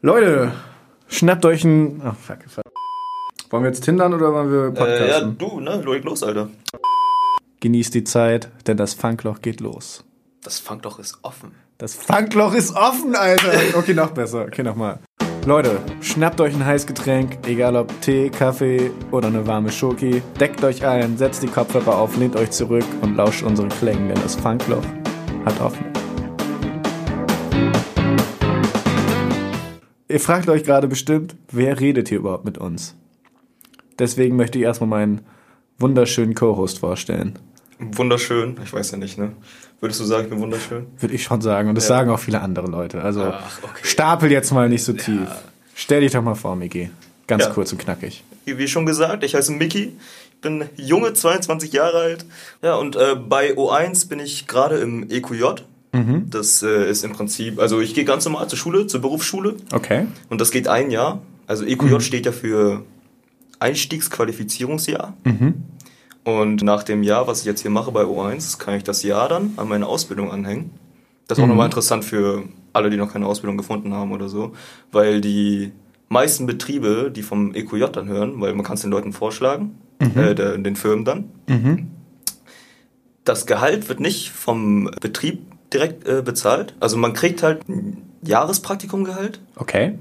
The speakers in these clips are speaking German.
Leute, schnappt euch ein. Oh, fuck, fuck. Wollen wir jetzt tindern oder wollen wir Äh, ja, podcasten? du, ne? Leg los, Alter. Genießt die Zeit, denn das Funkloch geht los. Das Funkloch ist offen. Das Funkloch ist offen, Alter. Okay, noch besser. Okay, nochmal. Leute, schnappt euch ein heißes Getränk, egal ob Tee, Kaffee oder eine warme Schoki. Deckt euch ein, setzt die Kopfhörer auf, lehnt euch zurück und lauscht unseren Klängen, denn das Funkloch hat offen. Ihr fragt euch gerade bestimmt, wer redet hier überhaupt mit uns? Deswegen möchte ich erstmal meinen wunderschönen Co-Host vorstellen. Wunderschön. Ich weiß ja nicht, ne? Würdest du sagen, ich bin wunderschön? Würde ich schon sagen. Und das Ja. sagen auch viele andere Leute. Also Ach, okay. stapel jetzt mal nicht so tief. Stell dich doch mal vor, Miki. Ganz Ja. kurz und knackig. Wie schon gesagt, ich heiße Mickey. Ich bin junge, 22 Jahre alt. Ja, und äh, bei O1 bin ich gerade im EQJ. Das äh, ist im Prinzip, also ich gehe ganz normal zur Schule, zur Berufsschule. Okay. Und das geht ein Jahr. Also EQJ steht ja für Einstiegsqualifizierungsjahr. Und nach dem Jahr, was ich jetzt hier mache bei O1, kann ich das Jahr dann an meine Ausbildung anhängen. Das ist auch nochmal interessant für alle, die noch keine Ausbildung gefunden haben oder so, weil die meisten Betriebe, die vom EQJ dann hören, weil man kann es den Leuten vorschlagen, äh, der, den Firmen dann, das Gehalt wird nicht vom Betrieb direkt äh, bezahlt. Also man kriegt halt ein Jahrespraktikumgehalt Okay.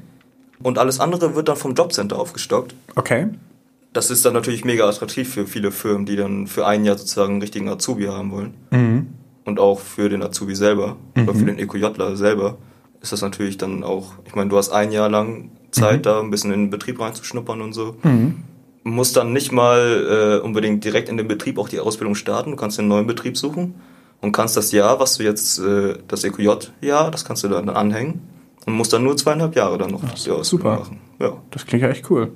und alles andere wird dann vom Jobcenter aufgestockt. Okay. Das ist dann natürlich mega attraktiv für viele Firmen, die dann für ein Jahr sozusagen einen richtigen Azubi haben wollen. Mhm. Und auch für den Azubi selber oder für den EQJler selber ist das natürlich dann auch, ich meine, du hast ein Jahr lang Zeit, da ein bisschen in den Betrieb reinzuschnuppern und so. Mhm. Musst dann nicht mal äh, unbedingt direkt in den Betrieb auch die Ausbildung starten. Du kannst einen neuen Betrieb suchen und kannst das Jahr, was du jetzt, äh, das EQJ-Jahr, das kannst du dann anhängen und musst dann nur zweieinhalb Jahre dann noch die Ausbildung super. machen. Ja. Das klingt ja echt cool.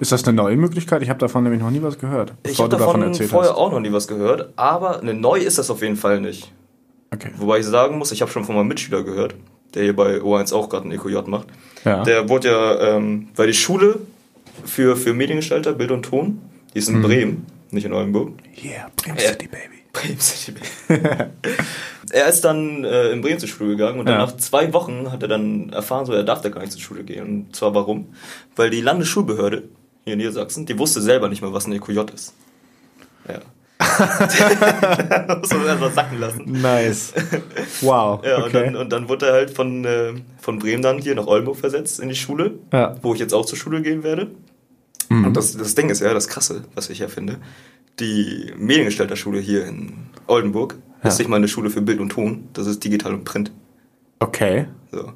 Ist das eine neue Möglichkeit? Ich habe davon nämlich noch nie was gehört. Ich habe davon, erzählt vorher hast. auch noch nie was gehört, aber eine neu ist das auf jeden Fall nicht. Okay. Wobei ich sagen muss, ich habe schon von meinem Mitschüler gehört, der hier bei O1 auch gerade ein EQJ macht. Ja. Der wurde ja, ähm, weil die Schule für, für Mediengestalter, Bild und Ton, die ist in Bremen, nicht in Oldenburg. yeah, Bremen. City, Baby. Bremen City. er ist dann äh, in Bremen zur Schule gegangen und Ja. dann nach zwei Wochen hat er dann erfahren, so er darf da gar nicht zur Schule gehen. Und zwar warum? Weil die Landesschulbehörde hier in Niedersachsen, die wusste selber nicht mal, was ein EQJ ist. Ja. Muss man einfach sacken lassen. Nice. Wow. Ja, und, okay. dann, und dann wurde er halt von, äh, von Bremen dann hier nach Oldenburg versetzt in die Schule, Ja. wo ich jetzt auch zur Schule gehen werde. Mhm. Und das, das Ding ist ja, das Krasse, was ich ja finde, die Mediengestalterschule hier in Oldenburg Ja. ist nicht mal eine Schule für Bild und Ton, das ist digital und Print. Okay. So.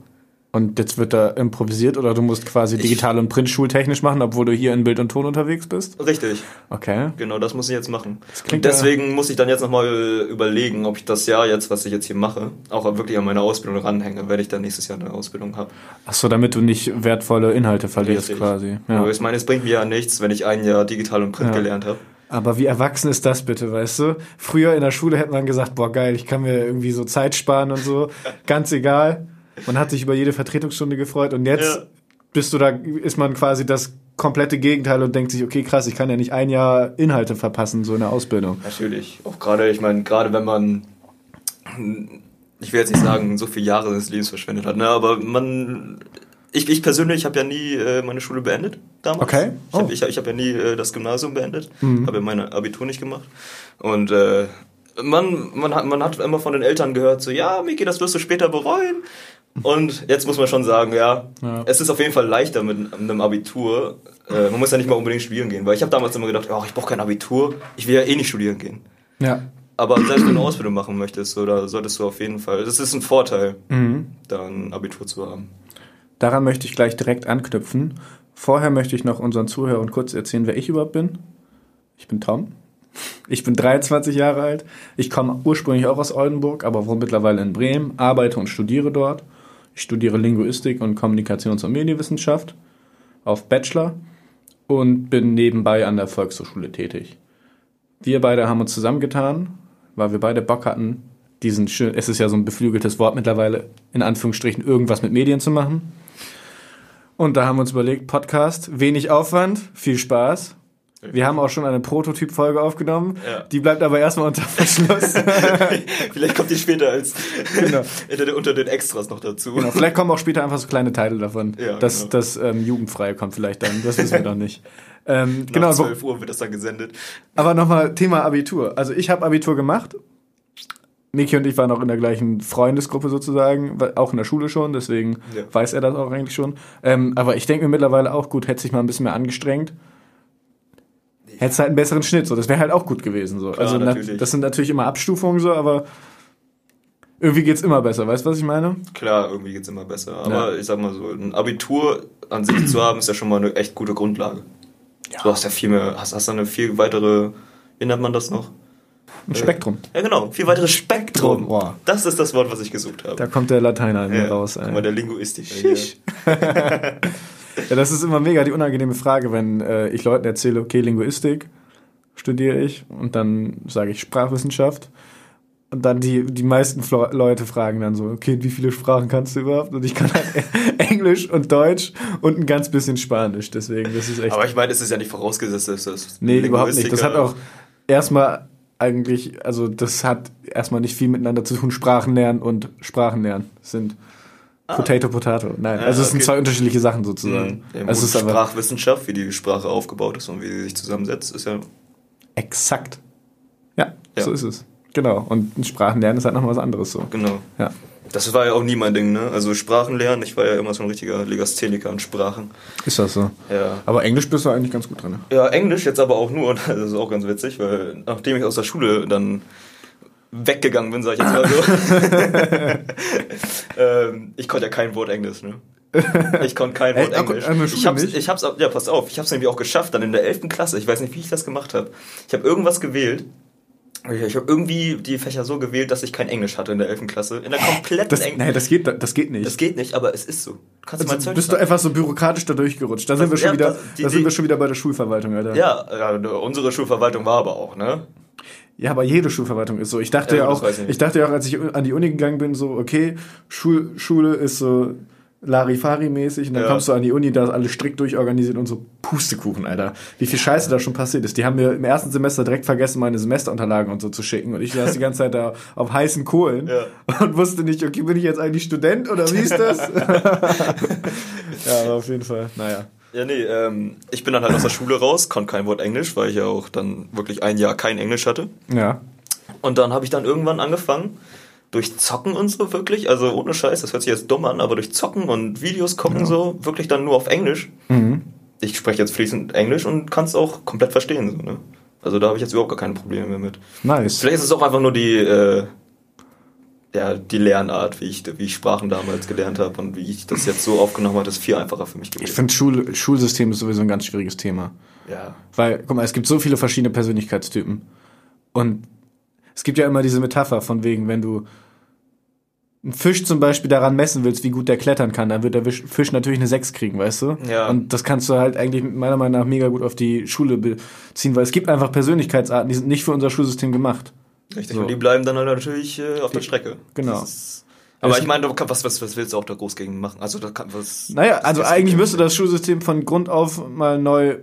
Und jetzt wird da improvisiert oder du musst quasi digital und printschultechnisch machen, obwohl du hier in Bild und Ton unterwegs bist? Richtig, Okay. genau das muss ich jetzt machen. klingt Und deswegen muss ich dann jetzt nochmal überlegen, ob ich das Jahr jetzt, was ich jetzt hier mache, auch wirklich an meine Ausbildung ranhänge, wenn ich dann nächstes Jahr eine Ausbildung habe. Ach so, damit du nicht wertvolle Inhalte verlierst Richtig. quasi. Aber Ja. ich meine, es bringt mir ja nichts, wenn ich ein Jahr digital und Print Ja. gelernt habe. Aber wie erwachsen ist das bitte, weißt du? Früher in der Schule hätte man gesagt, boah geil, ich kann mir irgendwie so Zeit sparen und so. Ganz egal. Man hat sich über jede Vertretungsstunde gefreut und jetzt Ja. bist du da, ist man quasi das komplette Gegenteil und denkt sich, okay, krass, ich kann ja nicht ein Jahr Inhalte verpassen, so in der Ausbildung. Natürlich. Auch gerade, ich meine, gerade wenn man, ich will jetzt nicht sagen, so viele Jahre des Lebens verschwendet hat, ne, aber man, ich, ich persönlich habe ja nie äh, meine Schule beendet damals. Okay. Ich habe Oh. ich, ich hab ja nie äh, das Gymnasium beendet, Mhm. habe ja meine Abitur nicht gemacht. Und äh, man, man, hat, man hat immer von den Eltern gehört, so, ja, Miki, das wirst du später bereuen. Und jetzt muss man schon sagen, ja, Ja. es ist auf jeden Fall leichter mit einem Abitur. Äh, man muss ja nicht mal unbedingt studieren gehen, weil ich habe damals immer gedacht, oh, ich brauche kein Abitur, ich will ja eh nicht studieren gehen. Ja. Aber selbst wenn du eine Ausbildung machen möchtest, oder solltest du auf jeden Fall, das ist ein Vorteil, Mhm. da ein Abitur zu haben. Daran möchte ich gleich direkt anknüpfen. Vorher möchte ich noch unseren Zuhörern kurz erzählen, wer ich überhaupt bin. Ich bin Tom. Ich bin 23 Jahre alt. Ich komme ursprünglich auch aus Oldenburg, aber wohne mittlerweile in Bremen, arbeite und studiere dort. Ich studiere Linguistik und Kommunikations- und Medienwissenschaft auf Bachelor und bin nebenbei an der Volkshochschule tätig. Wir beide haben uns zusammengetan, weil wir beide Bock hatten, diesen schön, es ist ja so ein beflügeltes Wort mittlerweile, in Anführungsstrichen, irgendwas mit Medien zu machen. Und da haben wir uns überlegt, Podcast, wenig Aufwand, viel Spaß. Wir haben auch schon eine Prototyp-Folge aufgenommen. Ja. Die bleibt aber erstmal unter Verschluss. vielleicht kommt die später als genau. unter den Extras noch dazu. Genau. Vielleicht kommen auch später einfach so kleine Teile davon. Ja, das genau. das ähm, Jugendfreie kommt vielleicht dann. Das wissen wir noch nicht. Ähm, Nach genau, 12 Uhr wird das dann gesendet. Aber nochmal Thema Abitur. Also ich habe Abitur gemacht. Miki und ich waren auch in der gleichen Freundesgruppe sozusagen, auch in der Schule schon, deswegen ja. weiß er das auch eigentlich schon. Ähm, aber ich denke mir mittlerweile auch gut, hätte sich mal ein bisschen mehr angestrengt hättest halt einen besseren Schnitt. So, das wäre halt auch gut gewesen. So. Klar, also na, das sind natürlich immer Abstufungen so, aber irgendwie geht's immer besser. Weißt du, was ich meine? Klar, irgendwie geht's immer besser. Aber ja. ich sag mal so, ein Abitur an sich zu haben, ist ja schon mal eine echt gute Grundlage. Ja. Du hast ja viel mehr, hast, hast dann eine viel weitere, wie nennt man das noch? Ein Spektrum. Ja, genau. Viel weiteres Spektrum. Boah. Das ist das Wort, was ich gesucht habe. Da kommt der Lateiner in mir ja, raus. Ey. Guck mal, der Linguistik. Ja, das ist immer mega die unangenehme Frage, wenn äh, ich Leuten erzähle, okay, Linguistik studiere ich und dann sage ich Sprachwissenschaft. Und dann die, die meisten Flo Leute fragen dann so, okay, wie viele Sprachen kannst du überhaupt? Und ich kann halt Englisch und Deutsch und ein ganz bisschen Spanisch. Deswegen, das ist echt. Aber ich meine, es ist ja nicht vorausgesetzt, dass das. Nee, überhaupt nicht. Das hat auch erstmal eigentlich, also das hat erstmal nicht viel miteinander zu tun. Sprachen lernen und Sprachen lernen sind Ah. Potato, Potato. Nein, also es okay. sind zwei unterschiedliche Sachen sozusagen. Mhm. Ja, also es ist Sprachwissenschaft, wie die Sprache aufgebaut ist und wie sie sich zusammensetzt, ist ja. Exakt. Ja, ja. so ist es. Genau. Und Sprachenlernen ist halt nochmal was anderes so. Genau. Ja. Das war ja auch nie mein Ding, ne? Also Sprachenlernen, ich war ja immer so ein richtiger Legastheniker an Sprachen. Ist das so? Ja. Aber Englisch bist du eigentlich ganz gut drin. Ne? Ja, Englisch jetzt aber auch nur, das ist auch ganz witzig, weil nachdem ich aus der Schule dann weggegangen bin, sag ich jetzt mal so. ähm, ich konnte ja kein Wort Englisch, ne? Ich konnte kein Wort Englisch. Ich hab's, ich hab's, ja, pass auf, ich hab's nämlich auch geschafft, dann in der 11. Klasse, ich weiß nicht, wie ich das gemacht habe. Ich habe irgendwas gewählt. Ich habe irgendwie die Fächer so gewählt, dass ich kein Englisch hatte in der 11. Klasse. In der kompletten Englisch. Nein, das geht, das geht nicht. Das geht nicht, aber es ist so. Du kannst also, mal Zeug bist du einfach so bürokratisch da durchgerutscht. Da sind, wir schon, ja, wieder, die, da sind wir schon wieder bei der Schulverwaltung, Alter. Ja, ja, unsere Schulverwaltung war aber auch, ne? Ja, aber jede Schulverwaltung ist so. Ich dachte ja, ja auch, ich, ich, dachte ja auch, als ich an die Uni gegangen bin, so, okay, Schul, Schule ist so Larifari-mäßig und dann ja. kommst du an die Uni, da ist alles strikt durchorganisiert und so Pustekuchen, Alter. Wie viel Scheiße da schon passiert ist. Die haben mir im ersten Semester direkt vergessen, meine Semesterunterlagen und so zu schicken und ich saß die ganze Zeit da auf heißen Kohlen ja. und wusste nicht, okay, bin ich jetzt eigentlich Student oder wie ist das? ja, aber auf jeden Fall, naja. Ja, nee, ähm, ich bin dann halt aus der Schule raus, konnte kein Wort Englisch, weil ich ja auch dann wirklich ein Jahr kein Englisch hatte. Ja. Und dann habe ich dann irgendwann angefangen, durch Zocken und so wirklich, also ohne Scheiß, das hört sich jetzt dumm an, aber durch Zocken und Videos gucken ja. so, wirklich dann nur auf Englisch. Mhm. Ich spreche jetzt fließend Englisch und kann es auch komplett verstehen. So, ne? Also da habe ich jetzt überhaupt gar keine Probleme mehr mit. Nice. Vielleicht ist es auch einfach nur die, äh, ja, die Lernart, wie ich, wie ich Sprachen damals gelernt habe und wie ich das jetzt so aufgenommen habe, ist viel einfacher für mich gewesen. Ich finde, Schul Schulsystem ist sowieso ein ganz schwieriges Thema. Ja. Weil, guck mal, es gibt so viele verschiedene Persönlichkeitstypen. Und es gibt ja immer diese Metapher von wegen, wenn du einen Fisch zum Beispiel daran messen willst, wie gut der klettern kann, dann wird der Fisch natürlich eine 6 kriegen, weißt du? Ja. Und das kannst du halt eigentlich meiner Meinung nach mega gut auf die Schule beziehen, weil es gibt einfach Persönlichkeitsarten, die sind nicht für unser Schulsystem gemacht. Richtig, so. und die bleiben dann halt natürlich äh, auf der Strecke. Genau. aber ich meine, was, was, was willst du auch da groß gegen machen? Also da kann was. Naja, also eigentlich müsste das Schulsystem von Grund auf mal neu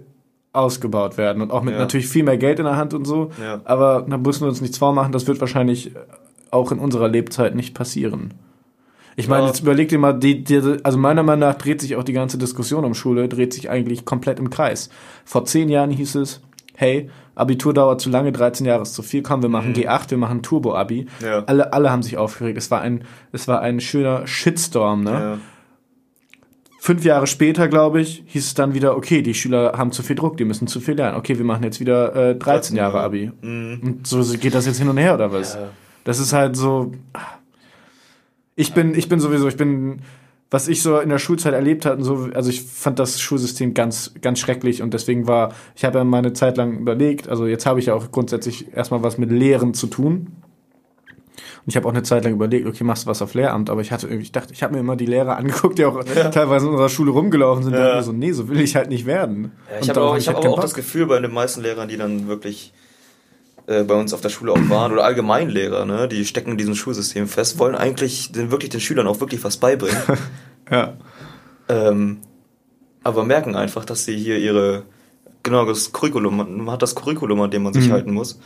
ausgebaut werden und auch mit ja. natürlich viel mehr Geld in der Hand und so. Ja. Aber da müssen wir uns nichts vormachen, das wird wahrscheinlich auch in unserer Lebzeit nicht passieren. Ich meine, ja. jetzt überleg dir mal, die, die, also meiner Meinung nach dreht sich auch die ganze Diskussion um Schule, dreht sich eigentlich komplett im Kreis. Vor zehn Jahren hieß es, hey, Abitur dauert zu lange, 13 Jahre ist zu viel, komm, wir machen mhm. G8, wir machen Turbo-Abi. Ja. Alle, alle haben sich aufgeregt. Es war ein, es war ein schöner Shitstorm, ne? Fünf Jahre später, glaube ich, hieß es dann wieder, okay, die Schüler haben zu viel Druck, die müssen zu viel lernen. Okay, wir machen jetzt wieder äh, 13 Jahre Abi. Mhm. Und so geht das jetzt hin und her, oder was? Ja. Das ist halt so. Ich bin, ich bin sowieso, ich bin was ich so in der Schulzeit erlebt hatte, so, also ich fand das Schulsystem ganz, ganz schrecklich und deswegen war, ich habe ja meine Zeit lang überlegt, also jetzt habe ich ja auch grundsätzlich erstmal was mit Lehren zu tun. Und ich habe auch eine Zeit lang überlegt, okay, machst du was auf Lehramt, aber ich hatte irgendwie, ich dachte, ich habe mir immer die Lehrer angeguckt, die auch ja. teilweise in unserer Schule rumgelaufen sind, ja. und so, nee, so will ich halt nicht werden. Ja, ich habe auch, ich hab auch das Gefühl bei den meisten Lehrern, die dann wirklich äh, bei uns auf der Schule auch waren oder Allgemeinlehrer, ne, die stecken in diesem Schulsystem fest, wollen eigentlich den, wirklich den Schülern auch wirklich was beibringen. ja. Ähm, aber merken einfach, dass sie hier ihre genau, das Curriculum, man man hat das Curriculum, an dem man sich Mhm. halten muss.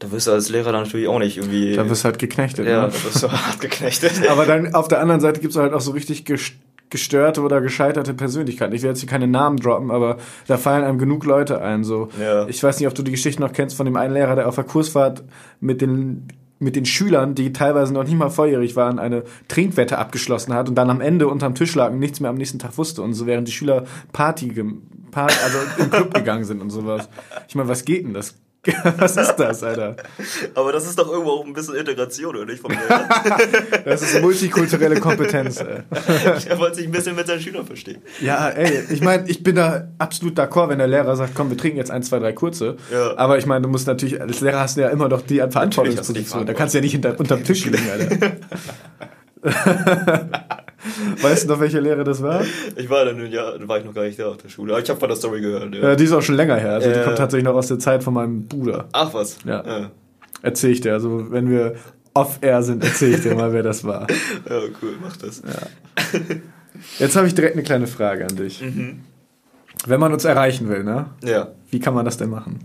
Da wirst du als Lehrer dann natürlich auch nicht irgendwie. Da wirst du halt geknechtet. ja, ne? da wirst du hart geknechtet. Aber dann auf der anderen Seite gibt es halt auch so richtig ges- gestörte oder gescheiterte Persönlichkeiten. Ich werde jetzt hier keine Namen droppen, aber da fallen einem genug Leute ein. So. Ja. Ich weiß nicht, ob du die Geschichte noch kennst von dem einen Lehrer, der auf der Kursfahrt mit den mit den Schülern, die teilweise noch nicht mal volljährig waren, eine Trinkwette abgeschlossen hat und dann am Ende unterm Tisch lag und nichts mehr am nächsten Tag wusste und so während die Schüler Party, Party also im Club gegangen sind und sowas. Ich meine, was geht denn das? Was ist das, Alter? Aber das ist doch irgendwo auch ein bisschen Integration, oder nicht? Das ist multikulturelle Kompetenz, ey. er wollte sich ein bisschen mit seinen Schülern verstehen. Ja, ey, ich meine, ich bin da absolut d'accord, wenn der Lehrer sagt, komm, wir trinken jetzt ein, zwei, drei kurze. Ja. Aber ich meine, du musst natürlich, als Lehrer hast du ja immer noch die Verantwortungsposition. Da kannst du ja nicht hinter, unterm Tisch liegen, Alter. weißt du noch, welche Lehre das war? Ich war dann, ja, war ich noch gar nicht da auf der Schule. Aber ich habe von der Story gehört. Ja. Ja, die ist auch schon länger her. Also die Ja. kommt tatsächlich noch aus der Zeit von meinem Bruder. Ach was. Ja. Erzähl ich dir. Also wenn wir off-air sind, erzähl ich dir mal, wer das war. Ja, cool, mach das. Jetzt habe ich direkt eine kleine Frage an dich. Wenn man uns erreichen will, ne? Ja. Wie kann man das denn machen?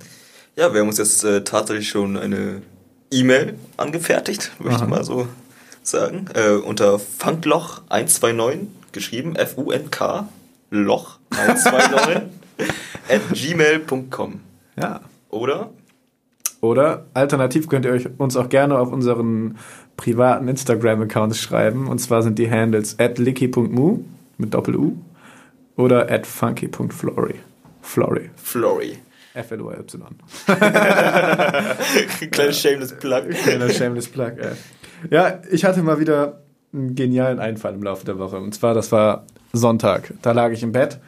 Ja, wir haben uns jetzt äh, tatsächlich schon eine E-Mail angefertigt, möchte ich mal so sagen. Äh, unter Funkloch 129, geschrieben F-U-N-K, Loch 129, at gmail.com. Ja. Oder? Oder alternativ könnt ihr euch uns auch gerne auf unseren privaten Instagram-Accounts schreiben. Und zwar sind die Handles at licky.mu mit Doppel-U oder at funky.flory. Flory. Flory. F-L-O-Y. Kleines shameless Plug. Kleiner Shameless Plug, ey. Ja, ich hatte mal wieder einen genialen Einfall im Laufe der Woche. Und zwar, das war Sonntag. Da lag ich im Bett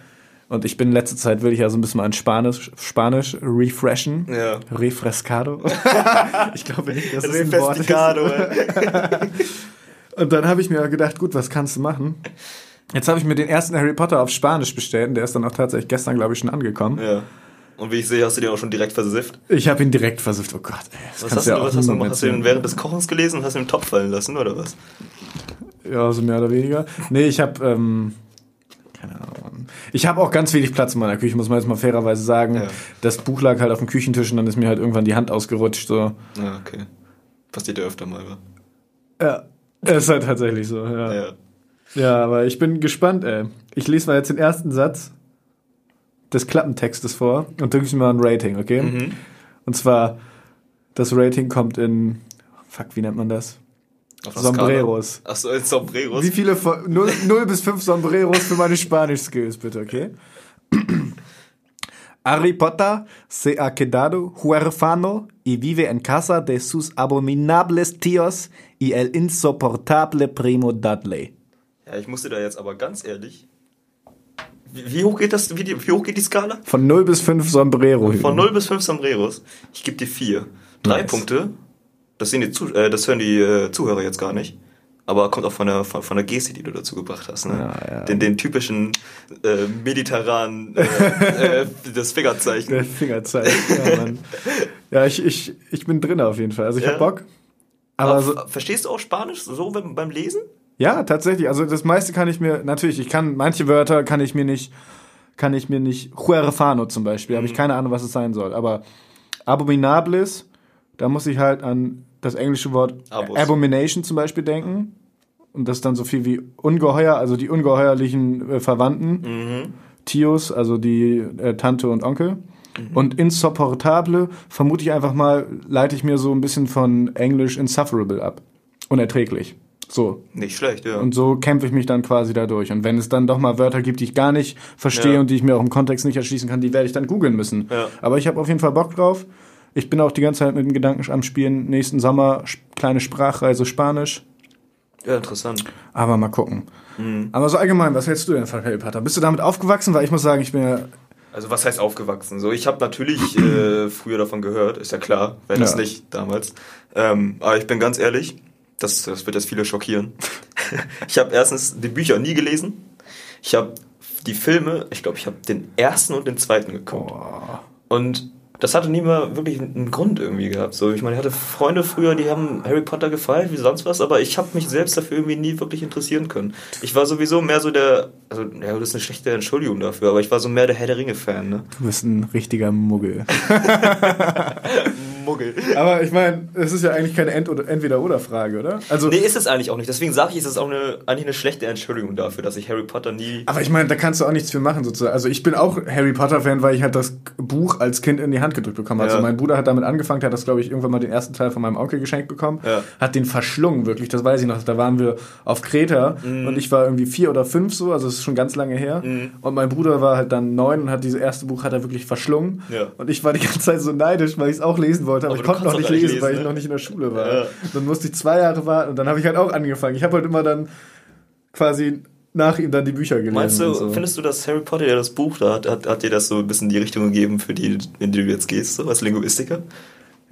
und ich bin in letzter Zeit, will ich ja so ein bisschen an Spanisch, Spanisch refreshen. Ja. Refrescado. ich glaube nicht, dass es ein Wort ist. Und dann habe ich mir gedacht, gut, was kannst du machen? Jetzt habe ich mir den ersten Harry Potter auf Spanisch bestellt und der ist dann auch tatsächlich gestern, glaube ich, schon angekommen. Ja. Und wie ich sehe, hast du den auch schon direkt versifft. Ich habe ihn direkt versucht, oh Gott, ey, das Was hast du ja was hast du gemacht? Hast du den erzählen. während des Kochens gelesen und hast ihn im Topf fallen lassen, oder was? Ja, so mehr oder weniger. Nee, ich habe, ähm, keine Ahnung. Ich habe auch ganz wenig Platz in meiner Küche, muss man jetzt mal fairerweise sagen. Ja. Das Buch lag halt auf dem Küchentisch und dann ist mir halt irgendwann die Hand ausgerutscht. So. Ja, okay. Passiert ja öfter mal, wa? Ja, ist halt tatsächlich so. Ja. Ja. ja, aber ich bin gespannt, ey. Ich lese mal jetzt den ersten Satz des Klappentextes vor und drücke mir mal ein Rating, okay? Mhm. Und zwar, das Rating kommt in, fuck, wie nennt man das? Sombreros. Skala. Ach so, in Sombreros. Wie viele von 0, 0 bis 5 Sombreros für meine Spanisch-Skills, bitte, okay? Harry Potter se ha quedado huérfano y vive en casa de sus abominables tíos y el insoportable primo Dudley. Ja, ich musste da jetzt aber ganz ehrlich. Wie, hoch geht das? Wie, die, wie hoch geht die Skala? Von 0 bis 5 Sombrero. Von 0 bis 5 Sombreros. Ich gebe dir 4. Drei Nice. Punkte. Das, sehen die Zu äh, das hören die äh, Zuhörer jetzt gar nicht. Aber kommt auch von der, von, von der Geste, die du dazu gebracht hast. Ne? Ja, ja. Den, den typischen äh, mediterranen, äh, äh, das Fingerzeichen. Der Fingerzeichen. Ja, Mann. ja ich, ich, ich bin drin auf jeden Fall. Also ich Ja. hab Bock. Aber Aber so, verstehst du auch Spanisch so beim, beim Lesen? Ja, tatsächlich. Also das meiste kann ich mir, natürlich, ich kann, manche Wörter kann ich mir nicht, kann ich mir nicht, Huerfano zum Beispiel, habe ich keine Ahnung, was es sein soll. Aber Abominables, da muss ich halt an das englische Wort Abos. Abomination zum Beispiel denken. Und das ist dann so viel wie Ungeheuer, also die ungeheuerlichen äh, Verwandten. Tios, also die äh, Tante und Onkel. Und insupportable vermute ich einfach mal, leite ich mir so ein bisschen von Englisch insufferable ab. Unerträglich. So, Nicht schlecht, ja. und so kämpfe ich mich dann quasi dadurch. Und wenn es dann doch mal Wörter gibt, die ich gar nicht verstehe Ja. und die ich mir auch im Kontext nicht erschließen kann, die werde ich dann googeln müssen. Ja. Aber ich habe auf jeden Fall Bock drauf. Ich bin auch die ganze Zeit mit dem Gedanken am Spielen, nächsten Sommer kleine Sprachreise Spanisch. ja, interessant. Aber mal gucken. Mhm. Aber so allgemein, was hältst du denn von Harry Potter? Bist du damit aufgewachsen? Weil ich muss sagen, ich bin ja. Also was heißt aufgewachsen? So, ich habe natürlich äh, früher davon gehört, ist ja klar, wenn Ja. nicht damals. Ähm, aber ich bin ganz ehrlich, das, das wird jetzt viele schockieren. ich habe erstens die Bücher nie gelesen. Ich habe die Filme, ich glaube, ich habe den ersten und den zweiten geguckt. Und das hatte nie mal wirklich einen Grund irgendwie gehabt. So, ich meine, ich hatte Freunde früher, die haben Harry Potter gefallen, wie sonst was, aber ich habe mich selbst dafür irgendwie nie wirklich interessieren können. Ich war sowieso mehr so der, also ja, das ist eine schlechte Entschuldigung dafür, aber ich war so mehr der Herr der Ringe-Fan. Ne? Du bist ein richtiger Muggel. Muggel. Aber ich meine, es ist ja eigentlich keine oder Entweder-Oder-Frage, oder? Also, Nee, ist es eigentlich auch nicht. Deswegen sage ich, es ist auch eine, eigentlich eine schlechte Entschuldigung dafür, dass ich Harry Potter nie. aber ich meine, da kannst du auch nichts für machen, sozusagen. Also ich bin auch Harry Potter-Fan, weil ich halt das Buch als Kind in die Hand gedrückt bekommen habe. Ja. Also mein Bruder hat damit angefangen, der hat das, glaube ich, irgendwann mal den ersten Teil von meinem Onkel geschenkt bekommen. Ja. Hat den verschlungen, wirklich, das weiß ich noch. Da waren wir auf Kreta Mhm. und ich war irgendwie vier oder fünf so, also es ist schon ganz lange her. Und mein Bruder war halt dann neun und hat dieses erste Buch hat er wirklich verschlungen. Ja. Und ich war die ganze Zeit so neidisch, weil ich es auch lesen wollte, aber, Aber ich konnte noch nicht lesen, nicht weil ich lesen, noch ne? nicht in der Schule war. Ja. Dann musste ich zwei Jahre warten und dann habe ich halt auch angefangen. Ich habe halt immer dann quasi nach ihm dann die Bücher gelesen. Meinst du, so. findest du, dass Harry Potter, der das Buch da hat, hat, hat dir das so ein bisschen die Richtung gegeben, für die, in die du jetzt gehst, so als Linguistiker?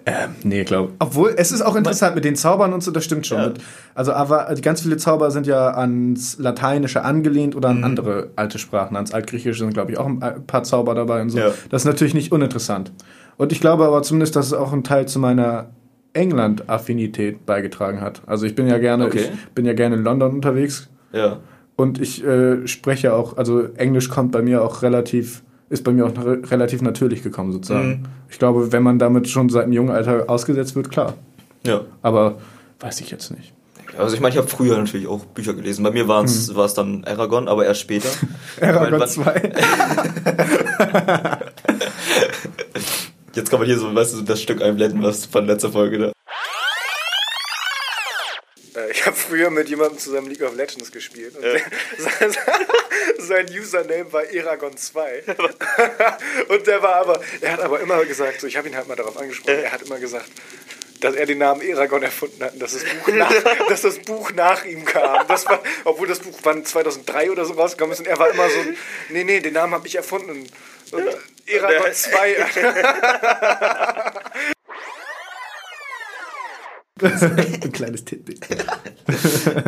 Ähm, nee, glaube Obwohl, es ist auch interessant mit den Zaubern und so, das stimmt schon. Ja. Mit, also, aber ganz viele Zauber sind ja ans Lateinische angelehnt oder an Mhm. andere alte Sprachen. Ans Altgriechische sind, glaube ich, auch ein paar Zauber dabei und so. Ja. Das ist natürlich nicht uninteressant. Und ich glaube aber zumindest, dass es auch einen Teil zu meiner England-Affinität beigetragen hat. Also ich bin ja gerne, Okay. ich bin ja gerne in London unterwegs Ja. und ich äh, spreche auch, also Englisch kommt bei mir auch relativ, ist bei mir auch re relativ natürlich gekommen sozusagen. Mhm. Ich glaube, wenn man damit schon seit einem jungen Alter ausgesetzt wird, klar. Ja. Aber weiß ich jetzt nicht. Also ich meine, ich habe früher natürlich auch Bücher gelesen. Bei mir war es es dann Aragon, aber erst später. Aragon Weil- 2. Jetzt kann man hier so, weißt du, das Stück einblenden, was von letzter Folge da. Äh, Ich habe früher mit jemandem zusammen League of Legends gespielt. Und Ja. sein, sein Username war Eragon2. und der war aber, er hat aber immer gesagt, so, ich habe ihn halt mal darauf angesprochen, er hat immer gesagt, dass er den Namen Eragon erfunden hat und dass das Buch nach, dass das Buch nach ihm kam. Das war, obwohl das Buch wann 2003 oder so rausgekommen ist und er war immer so, nee, nee, den Namen habe ich erfunden. Und Eragon 2. Ein kleines Titbit.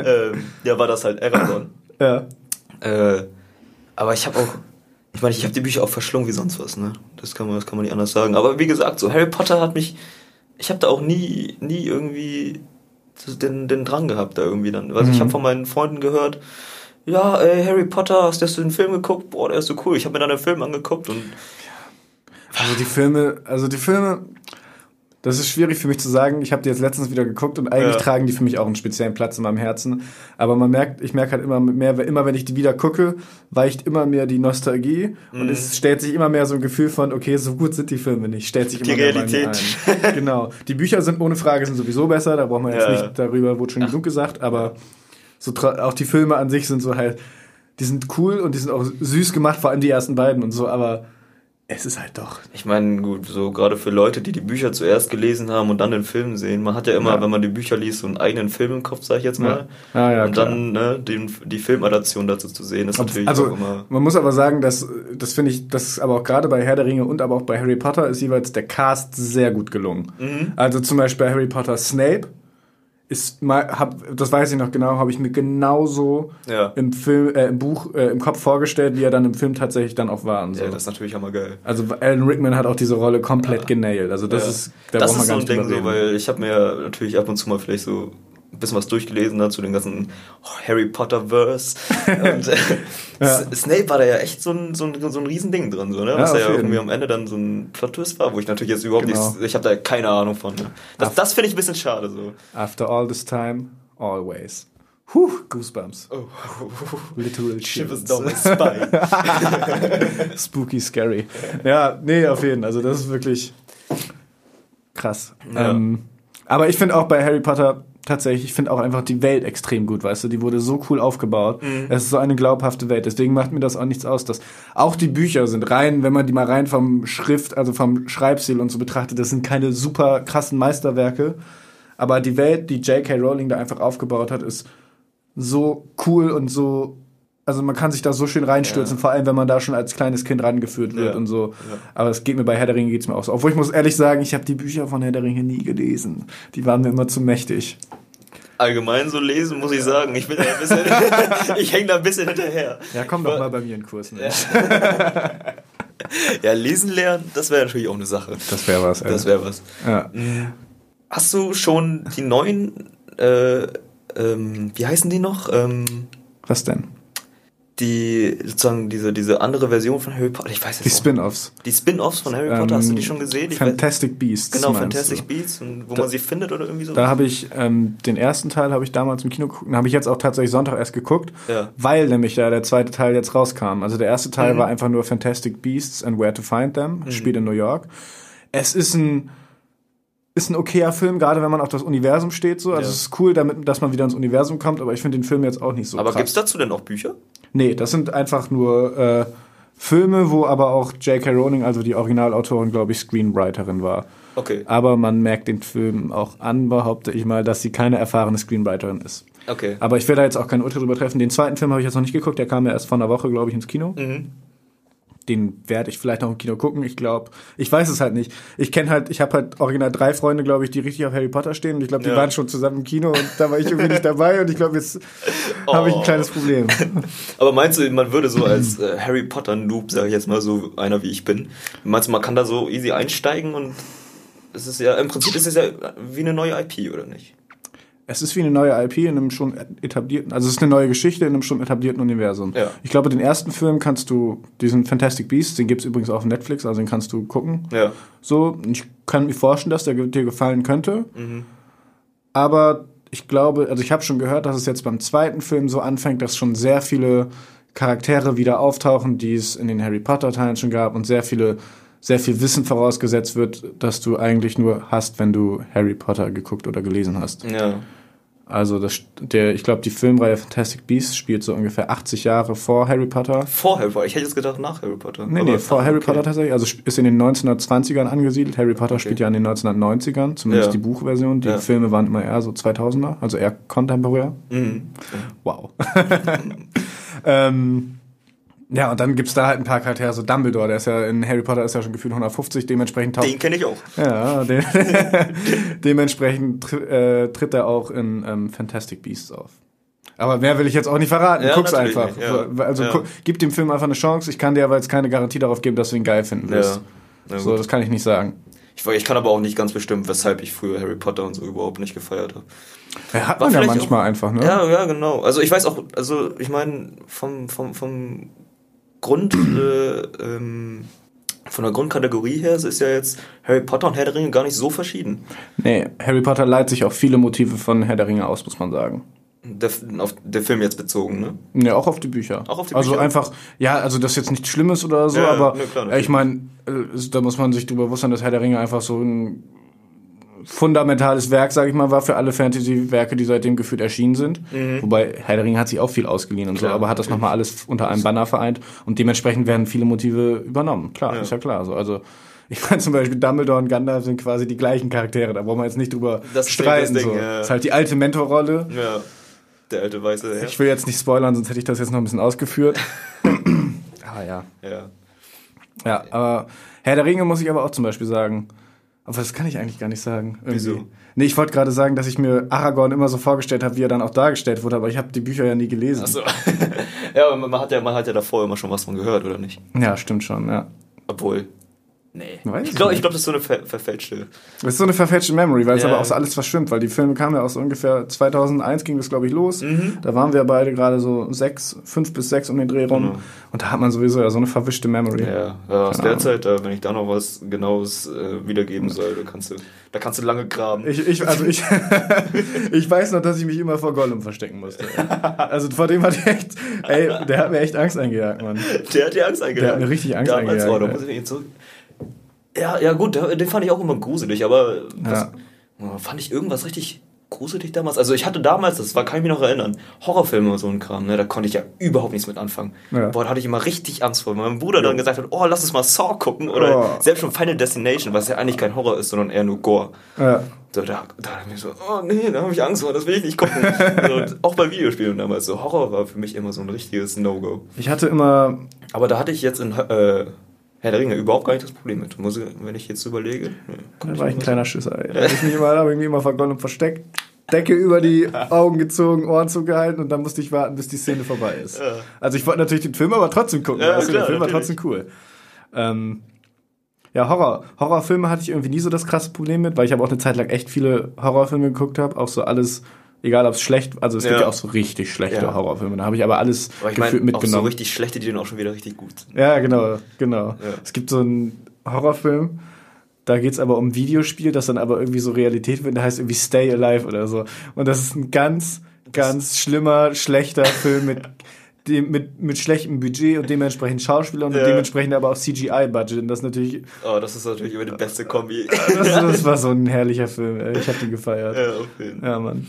ähm, ja, war das halt Aragon. Ja. Äh, aber ich habe auch, ich meine, ich habe die Bücher auch verschlungen wie sonst was, ne? Das kann man, das kann man nicht anders sagen. Aber wie gesagt, so Harry Potter hat mich, ich habe da auch nie, nie irgendwie den, den Drang gehabt da irgendwie dann. Also ich habe von meinen Freunden gehört, ja, ey, Harry Potter, hast du den Film geguckt? Boah, der ist so cool. Ich habe mir dann den Film angeguckt und Also die Filme, also die Filme, das ist schwierig für mich zu sagen. Ich habe die jetzt letztens wieder geguckt und eigentlich Ja. tragen die für mich auch einen speziellen Platz in meinem Herzen. Aber man merkt, ich merke halt immer mehr, immer wenn ich die wieder gucke, weicht immer mehr die Nostalgie Mhm. und es stellt sich immer mehr so ein Gefühl von, okay, so gut sind die Filme nicht, stellt sich immer Die mehr bei mir Realität. ein. Genau. Die Bücher sind ohne Frage sind sowieso besser, da braucht man jetzt Ja. nicht darüber, wurde schon genug gesagt, aber so auch die Filme an sich sind so halt, die sind cool und die sind auch süß gemacht, vor allem die ersten beiden und so, aber es ist halt doch Ich meine, gut, so gerade für Leute, die die Bücher zuerst gelesen haben und dann den Film sehen, man hat ja immer, Ja. wenn man die Bücher liest, so einen eigenen Film im Kopf, sag ich jetzt mal. Ja, ja, und klar. dann ne, den, die Filmadaption dazu zu sehen, ist natürlich also auch immer. man muss aber sagen, dass das finde ich, das aber auch gerade bei Herr der Ringe und aber auch bei Harry Potter ist jeweils der Cast sehr gut gelungen. Mhm. Also zum Beispiel bei Harry Potter Snape ist mal, hab, das weiß ich noch genau, habe ich mir genauso Ja. im Film, äh, im Buch, äh, im Kopf vorgestellt, wie er dann im Film tatsächlich dann auch war. Und so. Ja, das ist natürlich hammergeil. also Alan Rickman hat auch diese Rolle komplett genailt. Also das Ja. ist, da das braucht man ist so gar ein nicht Ding so, weil ich habe mir natürlich ab und zu mal vielleicht so ein bisschen was durchgelesen dazu den ganzen Harry Potter Verse und äh, Ja. Snape war da ja echt so ein, so ein, so ein Riesending drin, so, ne? Ja, was ja jeden. irgendwie am Ende dann so ein Plot-Twist war, wo ich natürlich jetzt überhaupt Genau. nichts, ich habe da keine Ahnung von. Ne? Das, das finde ich ein bisschen schade so. After all this time, always. Huh, Goosebumps. Oh. Literal Shivers shivers. down my spine. Spooky, scary. Ja, nee, auf jeden Fall. Also das ist wirklich krass. Ja. Ähm, aber ich finde auch bei Harry Potter tatsächlich, ich finde auch einfach die Welt extrem gut, weißt du, die wurde so cool aufgebaut. Mhm. Es ist so eine glaubhafte Welt. Deswegen macht mir das auch nichts aus, dass auch die Bücher sind rein, wenn man die mal rein vom Schrift, also vom Schreibstil und so betrachtet, das sind keine super krassen Meisterwerke. Aber die Welt, die J.K. Rowling da einfach aufgebaut hat, ist so cool und so. Also man kann sich da so schön reinstürzen, Ja. vor allem wenn man da schon als kleines Kind rangeführt wird Ja. und so. Ja. Aber es geht mir bei Herr der Ringe geht's mir auch so. Obwohl ich muss ehrlich sagen, ich habe die Bücher von Herr der Ringe nie gelesen. Die waren mir immer zu mächtig. Allgemein so lesen, muss ich sagen. Ich bin da ein bisschen, ich hänge da ein bisschen hinterher. Ja, komm doch mal bei mir in den Kurs. Ne? ja, lesen lernen, das wäre natürlich auch eine Sache. Das wäre was. Ey. Das wäre was. ja. Hast du schon die neuen, äh, ähm, wie heißen die noch? Ähm, Was denn? Die, sozusagen, diese, diese andere Version von Harry Potter, ich weiß Die jetzt auch- Spin-offs. Die Spin-Offs von Harry Potter, hast du die Ähm, schon gesehen? Ich weiß- Fantastic Beasts. genau, Fantastic du? Beasts und wo Da- man sie findet oder irgendwie so. Da habe ich ähm, den ersten Teil habe ich damals im Kino geguckt, habe ich jetzt auch tatsächlich Sonntag erst geguckt, Ja. weil nämlich da der zweite Teil jetzt rauskam. Also der erste Teil Mhm. war einfach nur Fantastic Beasts and Where to Find Them, spielt in New York. Es ist ein ist ein okayer Film, gerade wenn man auf das Universum steht so. Also Ja. es ist cool, damit, dass man wieder ins Universum kommt, aber ich finde den Film jetzt auch nicht so Aber krass. gibt's dazu denn auch Bücher? Nee, das sind einfach nur äh, Filme, wo aber auch J.K. Rowling, also die Originalautorin, glaube ich, Screenwriterin war. Okay. Aber man merkt den Film auch an, behaupte ich mal, dass sie keine erfahrene Screenwriterin ist. Okay. Aber ich will da jetzt auch kein Urteil drüber treffen. Den zweiten Film habe ich jetzt noch nicht geguckt, der kam ja erst vor einer Woche, glaube ich, ins Kino. Mhm. Den werde ich vielleicht noch im Kino gucken. Ich glaube, ich weiß es halt nicht. Ich kenne halt, ich habe halt original drei Freunde, glaube ich, die richtig auf Harry Potter stehen. Und ich glaube, die Ja. waren schon zusammen im Kino und da war ich irgendwie nicht dabei. Und ich glaube, jetzt habe ich ein Oh. kleines Problem. Aber meinst du, man würde so als äh, Harry Potter Noob, sage ich jetzt mal so einer wie ich bin, meinst du, man kann da so easy einsteigen und es ist ja, im Prinzip ist es ja wie eine neue IP, oder nicht? Es ist wie eine neue IP in einem schon etablierten, also es ist eine neue Geschichte in einem schon etablierten Universum. Ja. Ich glaube, den ersten Film kannst du, diesen Fantastic Beasts, den gibt's übrigens auch auf Netflix, also den kannst du gucken. Ja. So, ich kann mir vorstellen, dass der dir gefallen könnte. Mhm. Aber ich glaube, also ich habe schon gehört, dass es jetzt beim zweiten Film so anfängt, dass schon sehr viele Charaktere wieder auftauchen, die es in den Harry Potter Teilen schon gab und sehr viele sehr viel Wissen vorausgesetzt wird, dass du eigentlich nur hast, wenn du Harry Potter geguckt oder gelesen hast. Ja. Also das, der, ich glaube, die Filmreihe Fantastic Beasts spielt so ungefähr 80 Jahre vor Harry Potter. Vor Harry Potter. Ich hätte jetzt gedacht nach Harry Potter. Nee, Aber- nee, vor Harry okay. Potter tatsächlich. Also ist in den 1920ern angesiedelt. Harry Potter spielt ja in den 1990ern, zumindest Ja. die Buchversion. Die Ja. Filme waren immer eher so 2000er, also eher kontemporär. Mhm. Wow. ähm, ja, und dann gibt's da halt ein paar Charaktere, so Dumbledore, der ist ja in Harry Potter ist ja schon gefühlt 150, dementsprechend taucht Den kenne ich auch. Ja, de dementsprechend tr äh, tritt er auch in ähm, Fantastic Beasts auf. Aber mehr will ich jetzt auch nicht verraten. Ja, Guck's einfach. nicht, ja. Also Ja. gib dem Film einfach eine Chance. Ich kann dir aber jetzt keine Garantie darauf geben, dass du ihn geil finden wirst. Na so, das kann ich nicht sagen. Ich, ich kann aber auch nicht ganz bestimmen, weshalb ich früher Harry Potter und so überhaupt nicht gefeiert habe. Ja, hat War man ja manchmal einfach, ne? Ja, ja, genau. Also ich weiß auch, also ich meine, vom, vom, vom Grund, äh, ähm, von der Grundkategorie her ist ja jetzt Harry Potter und Herr der Ringe gar nicht so verschieden. Nee, Harry Potter leitet sich auch viele Motive von Herr der Ringe aus, muss man sagen. Der, auf der Film jetzt bezogen, ne? Ja, auch auf die Bücher. Auch auf die also Bücher? einfach, ja, also das ist jetzt nichts Schlimmes oder so, Ja, aber ne, klar, ich meine, äh, da muss man sich drüber bewusst sein, dass Herr der Ringe einfach so ein fundamentales Werk, sage ich mal, war für alle Fantasy-Werke, die seitdem gefühlt erschienen sind. Wobei Herr der Ringe hat sich auch viel ausgeliehen und Mhm. Klar, so, aber hat das nochmal alles unter einem Banner vereint und dementsprechend werden viele Motive übernommen. Klar, Ja. ist ja klar. So, also ich meine zum Beispiel Dumbledore und Gandalf sind quasi die gleichen Charaktere, da brauchen wir jetzt nicht drüber Das streiten. das Ding, so. ja. Ist halt die alte Mentorrolle. Ja. Der alte weiße Herr. Ich will jetzt nicht spoilern, sonst hätte ich das jetzt noch ein bisschen ausgeführt. ah ja. Ja. Ja, aber Herr der Ringe muss ich aber auch zum Beispiel sagen. Aber das kann ich eigentlich gar nicht sagen. Irgendwie. Wieso? Nee, ich wollte gerade sagen, dass ich mir Aragorn immer so vorgestellt habe, wie er dann auch dargestellt wurde, aber ich habe die Bücher ja nie gelesen. Achso. ja, aber man hat ja, man hat ja davor immer schon was von gehört, oder nicht? Ja, stimmt schon, ja. Obwohl. Nee. Weiß ich glaube, nicht. glaub, das ist so eine ver verfälschte. Das ist so eine verfälschte Memory, weil es Ja. aber auch so alles verschwimmt, weil die Filme kamen ja auch so ungefähr 2001 ging das, glaube ich, los. Mhm. Da waren wir beide gerade so sechs, fünf bis sechs um den Dreh rum. Genau. Und da hat man sowieso ja so eine verwischte Memory. Ja, ja aus Keine der Ahnung. Zeit, da, wenn ich da noch was Genaues äh, wiedergeben soll, da kannst du, da kannst du lange graben. Ich, ich, also ich, ich weiß noch, dass ich mich immer vor Gollum verstecken musste. Also vor dem ich echt, ey, der hat mir echt Angst eingejagt, Mann. Der hat dir Angst eingejagt. Der hat mir richtig Angst Damals, eingejagt, Oh, da muss ich jetzt zurück. Ja, ja gut, den fand ich auch immer gruselig, aber was, Ja. fand ich irgendwas richtig gruselig damals? Also ich hatte damals, das war, kann ich mich noch erinnern, Horrorfilme und so ein Kram, ne, da konnte ich ja überhaupt nichts mit anfangen. Ja. Boah, da hatte ich immer richtig Angst vor. Mein Bruder dann gesagt hat, oh, lass uns mal Saw gucken oder Oh. selbst schon Final Destination, was ja eigentlich kein Horror ist, sondern eher nur Gore. Ja. So, da, da dachte ich mir so, oh nee, da habe ich Angst vor, das will ich nicht gucken. also, auch bei Videospielen damals, so Horror war für mich immer so ein richtiges No-Go. Ich hatte immer, Aber da hatte ich jetzt in äh, Herr der Ringe überhaupt gar nicht das Problem mit. Muss ich, wenn ich jetzt überlege. Nee, da war ich ein kleiner Schisser, ey. Da hab ich mich immer, hab ich mich immer vor Gollum versteckt, Decke über die Augen gezogen, Ohren zugehalten und dann musste ich warten, bis die Szene vorbei ist. Ja. Also ich wollte natürlich den Film aber trotzdem gucken, Ja, du, der klar, Film war natürlich. trotzdem cool. Ähm, ja, Horror. Horrorfilme hatte ich irgendwie nie so das krasse Problem mit, weil ich aber auch eine Zeit lang echt viele Horrorfilme geguckt habe. Auch so alles, egal ob es schlecht, also es gibt Ja. ja auch so richtig schlechte Ja. Horrorfilme. Da habe ich aber alles Aber ich gefühlt meine, auch so mitgenommen. richtig schlechte, die dann auch schon wieder richtig gut sind. ja, genau, genau. Ja. Es gibt so einen Horrorfilm, da geht's aber um ein Videospiel, das dann aber irgendwie so Realität wird, der heißt irgendwie Stay Alive oder so. Und das ist ein ganz, ganz schlimmer, schlechter Film mit dem, mit, mit schlechtem Budget und dementsprechend Schauspielern und Ja. dementsprechend aber auch CGI-Budget. Und das ist natürlich, Oh, das ist natürlich immer die beste Kombi. das, das war so ein herrlicher Film. Ich habe den gefeiert. ja, auf jeden Fall. Ja, Mann.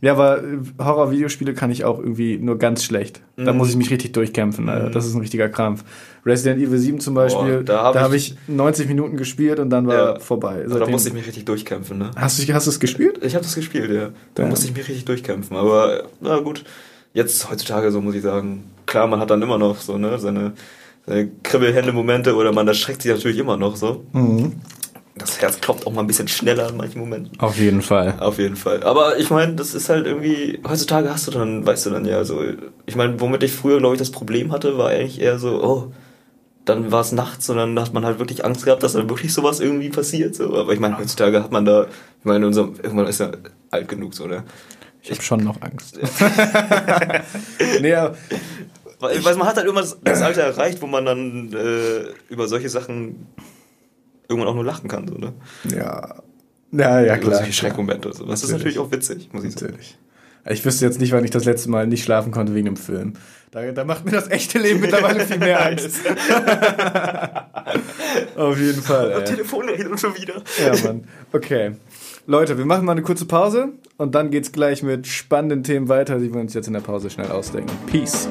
Ja, aber äh, Horror-Videospiele kann ich auch irgendwie nur ganz schlecht. Mhm. Da muss ich mich richtig durchkämpfen. Alter. Das ist ein richtiger Krampf. Resident Evil 7 zum Beispiel, Boah, da da hab habe ich- ich 90 Minuten gespielt und dann war Ja. vorbei. Da musste ich mich richtig durchkämpfen, ne? hast du hast es gespielt? Ich habe das gespielt, ja. Da Ja. musste ich mich richtig durchkämpfen. Aber na gut, jetzt heutzutage so muss ich sagen, klar, man hat dann immer noch so ne seine, seine Kribbelhände-Momente oder man erschreckt sich natürlich immer noch so. Mhm. Das Herz klopft auch mal ein bisschen schneller in manchen Momenten. Auf jeden Fall. Auf jeden Fall. Aber ich meine, das ist halt irgendwie, heutzutage hast du dann, weißt du dann ja, so, ich meine, womit ich früher, glaube ich, das Problem hatte, war eigentlich eher so, oh, dann war es nachts und dann hat man halt wirklich Angst gehabt, dass dann wirklich sowas irgendwie passiert. So. Aber ich meine, heutzutage hat man da, ich meine, unser, irgendwann ist ja alt genug so, ne? Ich habe schon noch Angst. nee, Weil, weil man hat halt irgendwann das, das Alter erreicht, wo man dann äh, über solche Sachen irgendwann auch nur lachen kann, so, ne? ja. Ja, ja, Über klar. solche Schreckmomente und so. Das ist Natürlich. natürlich auch witzig, muss ich sagen. Natürlich. Ich wüsste jetzt nicht, wann ich das letzte Mal nicht schlafen konnte wegen dem Film. Da, da macht mir das echte Leben mittlerweile viel mehr Angst. Auf jeden Fall. Ey. Telefon redet schon wieder. Ja, Mann. Okay. Leute, wir machen mal eine kurze Pause und dann geht's gleich mit spannenden Themen weiter, die wir uns jetzt in der Pause schnell ausdenken. Peace.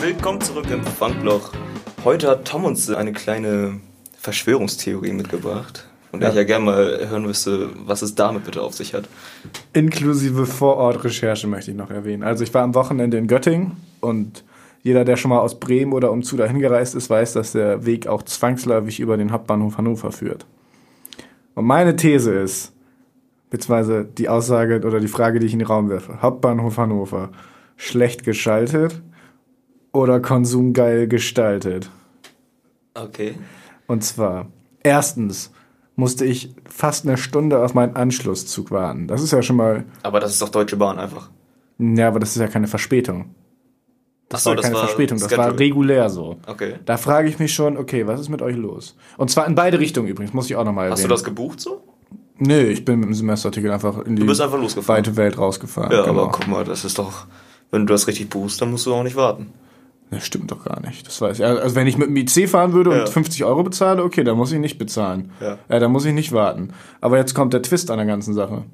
Willkommen zurück im Funkloch. Heute hat Tom uns eine kleine Verschwörungstheorie mitgebracht, der Ja. ich ja gerne mal hören müsste, was es damit bitte auf sich hat. Inklusive Vorortrecherche möchte ich noch erwähnen. Also ich war am Wochenende in Göttingen und jeder, der schon mal aus Bremen oder umzu dahin gereist ist, weiß, dass der Weg auch zwangsläufig über den Hauptbahnhof Hannover führt. Und meine These ist, beziehungsweise die Aussage oder die Frage, die ich in den Raum werfe, Hauptbahnhof Hannover, schlecht geschaltet oder konsumgeil gestaltet? Okay. Und zwar, erstens musste ich fast eine Stunde auf meinen Anschlusszug warten. Das ist ja schon mal Aber das ist doch Deutsche Bahn einfach. Ja, aber das ist ja keine Verspätung. Das so, war das keine war Verspätung, das Schedule. war regulär so. Okay. Da frage ich mich schon, okay, was ist mit euch los? Und zwar in beide Richtungen übrigens, muss ich auch nochmal erwähnen. Hast du das gebucht so? Nö, ich bin mit dem Semesterticket einfach in die Du bist einfach losgefahren. weite Welt rausgefahren. Ja, genau. aber guck mal, das ist doch, wenn du das richtig buchst, dann musst du auch nicht warten. Das stimmt doch gar nicht. Das weiß ich. Also wenn ich mit dem IC fahren würde Ja. und 50 Euro bezahle, okay, dann muss ich nicht bezahlen. Ja. ja, dann muss ich nicht warten. Aber jetzt kommt der Twist an der ganzen Sache.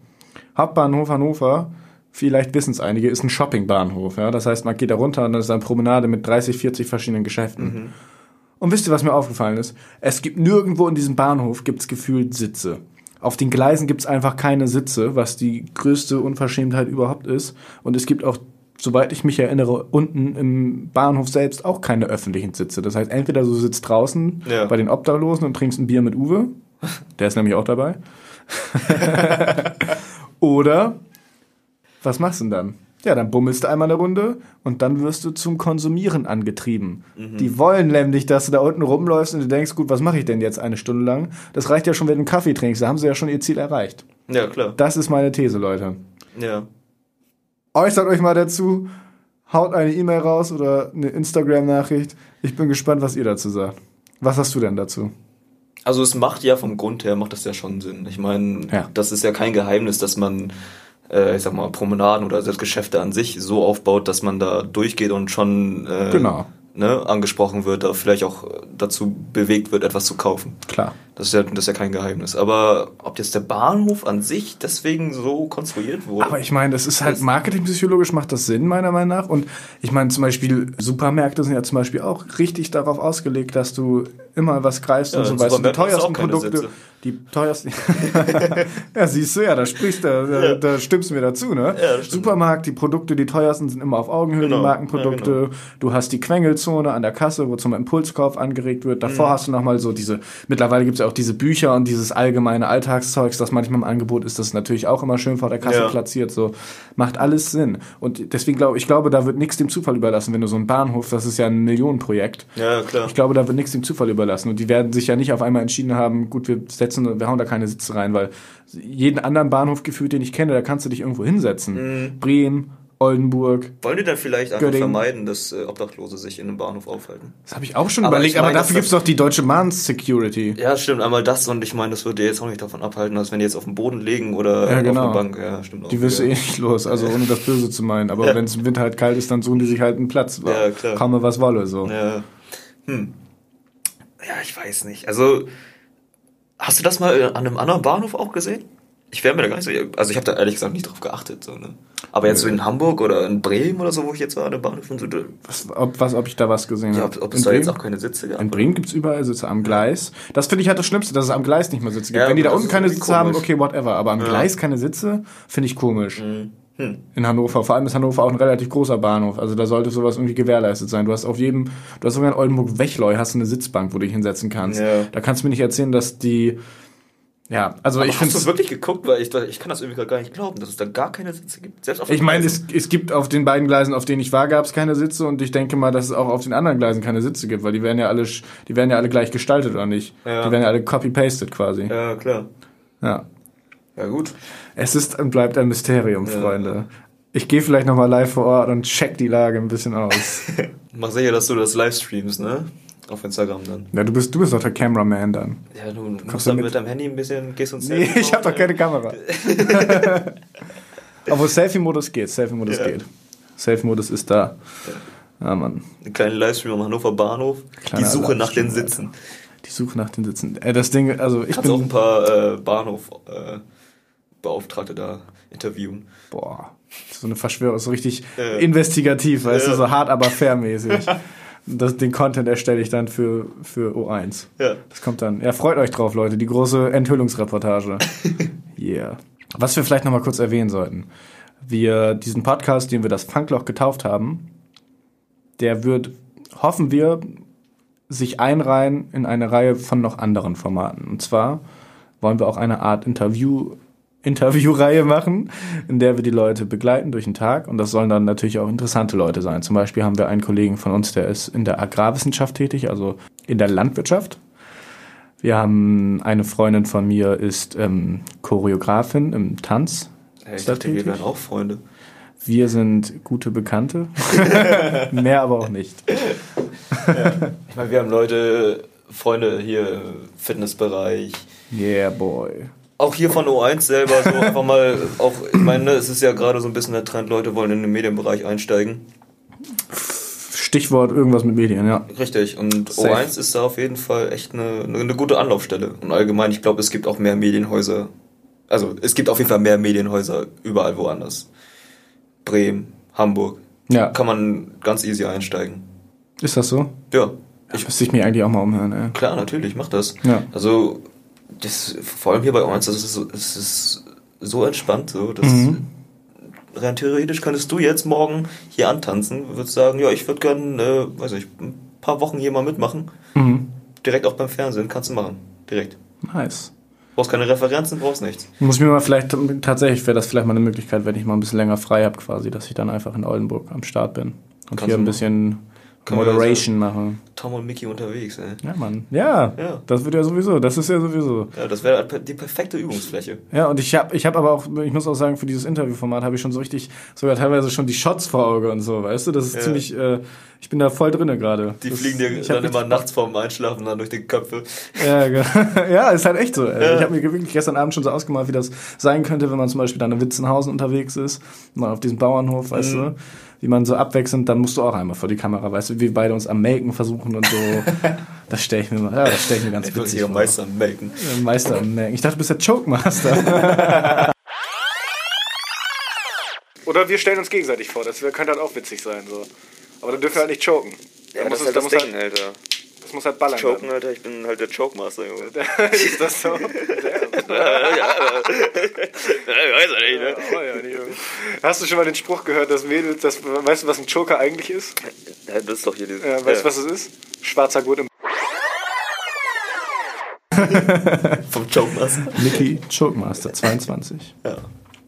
Hauptbahnhof Hannover, vielleicht wissen es einige, ist ein Shoppingbahnhof. Ja? Das heißt, man geht da runter und dann ist eine Promenade mit 30, 40 verschiedenen Geschäften. Und wisst ihr, was mir aufgefallen ist? Es gibt nirgendwo in diesem Bahnhof gibt's gefühlt Sitze. Auf den Gleisen gibt's einfach keine Sitze, was die größte Unverschämtheit überhaupt ist. Und es gibt auch, soweit ich mich erinnere, unten im Bahnhof selbst auch keine öffentlichen Sitze. Das heißt, entweder du sitzt draußen Ja. bei den Obdachlosen und trinkst ein Bier mit Uwe, der ist nämlich auch dabei. Oder was machst du denn dann? Ja, dann bummelst du einmal eine Runde und dann wirst du zum Konsumieren angetrieben. Die wollen nämlich, dass du da unten rumläufst und du denkst, gut, was mache ich denn jetzt eine Stunde lang? Das reicht ja schon, wenn du einen Kaffee trinkst, da haben sie ja schon ihr Ziel erreicht. Ja, klar. Das ist meine These, Leute. Ja. Äußert euch mal dazu, haut eine E-Mail raus oder eine Instagram-Nachricht. Ich bin gespannt, was ihr dazu sagt. Was hast du denn dazu? Also es macht ja vom Grund her, macht das ja schon Sinn. Ich meine, Ja. das ist ja kein Geheimnis, dass man, äh, ich sag mal, Promenaden oder Geschäfte an sich so aufbaut, dass man da durchgeht und schon äh, Genau. Ne, angesprochen wird, da vielleicht auch äh, dazu bewegt wird, etwas zu kaufen. Klar. Das ist, ja, das ist ja kein Geheimnis. Aber ob jetzt der Bahnhof an sich deswegen so konstruiert wurde. Aber ich meine, das ist halt marketingpsychologisch macht das Sinn, meiner Meinung nach. Und ich meine, zum Beispiel Supermärkte sind ja zum Beispiel auch richtig darauf ausgelegt, dass du immer was greifst Ja, und so, weißt du, die teuersten Produkte, die teuersten, ja, siehst du, ja, da sprichst du, da, Ja. da stimmst du mir dazu, ne? Ja. Supermarkt, die Produkte, die teuersten sind immer auf Augenhöhe, Genau, die Markenprodukte, ja, genau. du hast die Quengelzone an der Kasse, wo zum Impulskauf angeregt wird, Mhm. davor hast du nochmal so diese, mittlerweile gibt's ja auch diese Bücher und dieses allgemeine Alltagszeugs, das manchmal im Angebot ist, das ist natürlich auch immer schön vor der Kasse platziert, so, macht alles Sinn. Und deswegen glaube ich, glaube, da wird nichts dem Zufall überlassen, wenn du so einen Bahnhof, das ist ja ein Millionenprojekt, Ja, klar. ich glaube, da wird nichts dem Zufall überlassen. Und die werden sich ja nicht auf einmal entschieden haben, gut, wir setzen, wir hauen da keine Sitze rein, weil jeden anderen Bahnhof gefühlt, den ich kenne, da kannst du dich irgendwo hinsetzen. Mhm. Bremen, Oldenburg. Wollen die dann vielleicht einfach Göttingen. vermeiden, dass äh, Obdachlose sich in einem Bahnhof aufhalten? Das habe ich auch schon Aber überlegt, ich aber dafür das- gibt's doch die Deutsche Bahn Security. Ja, stimmt. Einmal das und ich meine, das würde jetzt auch nicht davon abhalten, dass wenn die jetzt auf dem Boden liegen oder Ja, auf genau. der Bank. Ja, stimmt auch. Die wirst du eh nicht los, also ohne das Böse zu meinen. Aber Ja. wenn es im Winter halt kalt ist, dann suchen die sich halt einen Platz. Ja, klar. Komme was wolle, so. Ja. Hm. Ja, ich weiß nicht. Also, hast du das mal an einem anderen Bahnhof auch gesehen? Ich wäre mir da gar nicht so. Also, ich habe da ehrlich gesagt nicht drauf geachtet. So, ne? Aber jetzt so in Hamburg oder in Bremen oder so, wo ich jetzt war, an der Bahnhof und so. Was, ob, was, ob ich da was gesehen Ja, habe. ob, ob es da jetzt auch keine Sitze gab. In Bremen gibt's überall Sitze am Gleis. Das finde ich halt das Schlimmste, dass es am Gleis nicht mehr Sitze gibt. Ja, Wenn die da unten keine Sitze haben, komisch. okay, whatever. Aber am Ja. Gleis keine Sitze, finde ich komisch. Hm. Hm. In Hannover. Vor allem ist Hannover auch ein relativ großer Bahnhof. Also da sollte sowas irgendwie gewährleistet sein. Du hast auf jedem, du hast sogar in Oldenburg-Wechleu hast du eine Sitzbank, wo du dich hinsetzen kannst. Ja. Da kannst du mir nicht erzählen, dass die, ja, also Aber ich hast finde du wirklich geguckt? Weil ich, ich kann das irgendwie gar nicht glauben, dass es da gar keine Sitze gibt. Selbst auf Ich meine, es, es gibt auf den beiden Gleisen, auf denen ich war, gab es keine Sitze und ich denke mal, dass es auch auf den anderen Gleisen keine Sitze gibt, weil die werden ja alle, die werden ja alle gleich gestaltet oder nicht? Ja. Die werden ja alle copy-pasted quasi. Ja, klar. Ja. Ja, gut. Es ist und bleibt ein Mysterium. Freunde. Ich gehe vielleicht nochmal live vor Ort und check die Lage ein bisschen aus. Mach sicher, dass du das livestreamst, ne? Auf Instagram dann. ja, du bist, du bist doch der Cameraman dann. Ja, du musst Kommst du dann mit? deinem Handy ein bisschen, gehst uns Nee, ich habe doch keine Kamera. Obwohl Selfie-Modus geht, Selfie-Modus Ja. geht. Selfie-Modus ist da. Ja, Mann. Einen kleinen Livestream am Hannover Bahnhof. Kleiner die Suche nach den Sitzen. Die Suche nach den Sitzen. Äh, das Ding, also ich Kannst auch ein bin. paar äh, Bahnhof-Beauftragte da interviewen. Boah, so eine Verschwörung, so richtig Ja. investigativ, weißt du, so hart, aber fair-mäßig. Das, den Content erstelle ich dann für, für O1. Ja. Das kommt dann. Ja, freut euch drauf, Leute. Die große Enthüllungsreportage. yeah. Was wir vielleicht nochmal kurz erwähnen sollten. Wir, diesen Podcast, den wir das Funkloch getauft haben, der wird, hoffen wir, sich einreihen in eine Reihe von noch anderen Formaten. Und zwar wollen wir auch eine Art Interview, Interviewreihe machen, in der wir die Leute begleiten durch den Tag. Und das sollen dann natürlich auch interessante Leute sein. Zum Beispiel haben wir einen Kollegen von uns, der ist in der Agrarwissenschaft tätig, also in der Landwirtschaft. Wir haben eine Freundin von mir, ist ähm, Choreografin im Tanz. Hey, ich dachte, wir tätig? wären auch Freunde. Wir sind gute Bekannte. Mehr aber auch nicht. Ich meine, wir haben Leute, Freunde hier im Fitnessbereich. Yeah, boy. Auch hier von O1 selber so einfach mal, auch, ich meine, ne, es ist ja gerade so ein bisschen der Trend, Leute wollen in den Medienbereich einsteigen. Stichwort irgendwas mit Medien, ja. Richtig, und Safe. O1 ist da auf jeden Fall echt eine, eine, gute Anlaufstelle. Und allgemein, ich glaube, es gibt auch mehr Medienhäuser. Also, es gibt auf jeden Fall mehr Medienhäuser überall woanders. Bremen, Hamburg. Ja, Kann man ganz easy einsteigen. ist das so? Ja, Ich müsste ich mich eigentlich auch mal umhören, ey. klar, natürlich, mach das. Ja. Also, das, vor allem hier bei uns, das ist, so- es ist so entspannt, so, dass Mhm. rein theoretisch könntest du jetzt morgen hier antanzen, würdest sagen, ja, ich würde gern, äh, weiß nicht, ein paar Wochen hier mal mitmachen. Mhm. Direkt auch beim Fernsehen, kannst du machen. Direkt. Nice. Brauchst keine Referenzen, brauchst nichts. Muss ich mir mal vielleicht, tatsächlich wäre das vielleicht mal eine Möglichkeit, wenn ich mal ein bisschen länger frei habe quasi, dass ich dann einfach in Oldenburg am Start bin. Und Kannst hier ein machen. Kann Moderation mache. Tom und Mickey unterwegs, ey. Ja, Mann. Ja, Ja. das wird ja sowieso, das ist ja sowieso. Ja, das wäre die perfekte Übungsfläche. Ja, und ich habe ich hab aber auch, ich muss auch sagen, für dieses Interviewformat habe ich schon so richtig, sogar teilweise schon die Shots vor Auge und so, weißt du? Das ist Ja. ziemlich, äh, ich bin da voll drinne gerade. Die Das- fliegen dir ich dann immer nachts vorm Einschlafen dann durch die Köpfe. Ja, ja, ist halt echt so. Ey. Ich habe mir wirklich gestern Abend schon so ausgemalt, wie das sein könnte, wenn man zum Beispiel dann in Witzenhausen unterwegs ist, mal auf diesem Bauernhof, weißt Mhm. du, wie man so abwechselnd, dann musst du auch einmal vor die Kamera, weißt du, wie wir beide uns am Melken versuchen und so. das stelle ich mir mal, ja, das stelle ich mir ganz Ich witzig vor. Meister melken. Äh, Meister am Melken. Ich dachte, du bist der Choke-Master. Oder wir stellen uns gegenseitig vor, das könnte halt auch witzig sein, so. Aber dann dürfen wir halt nicht choken. Da muss es- da muss halt- Alter. Das muss halt ballern. Choken, Alter, ich bin halt der Choke-Master, Junge. ist das so? Ja, weiß er nicht, ne? Ja. Hast du schon mal den Spruch gehört, dass Mädels, das, weißt du, was ein Choker eigentlich ist? Ja, das ist doch hier dieses. Ja, weißt du, was es ist? Schwarzer Gurt im Vom Choke-Master. Mickey Chokemaster 22. Ja.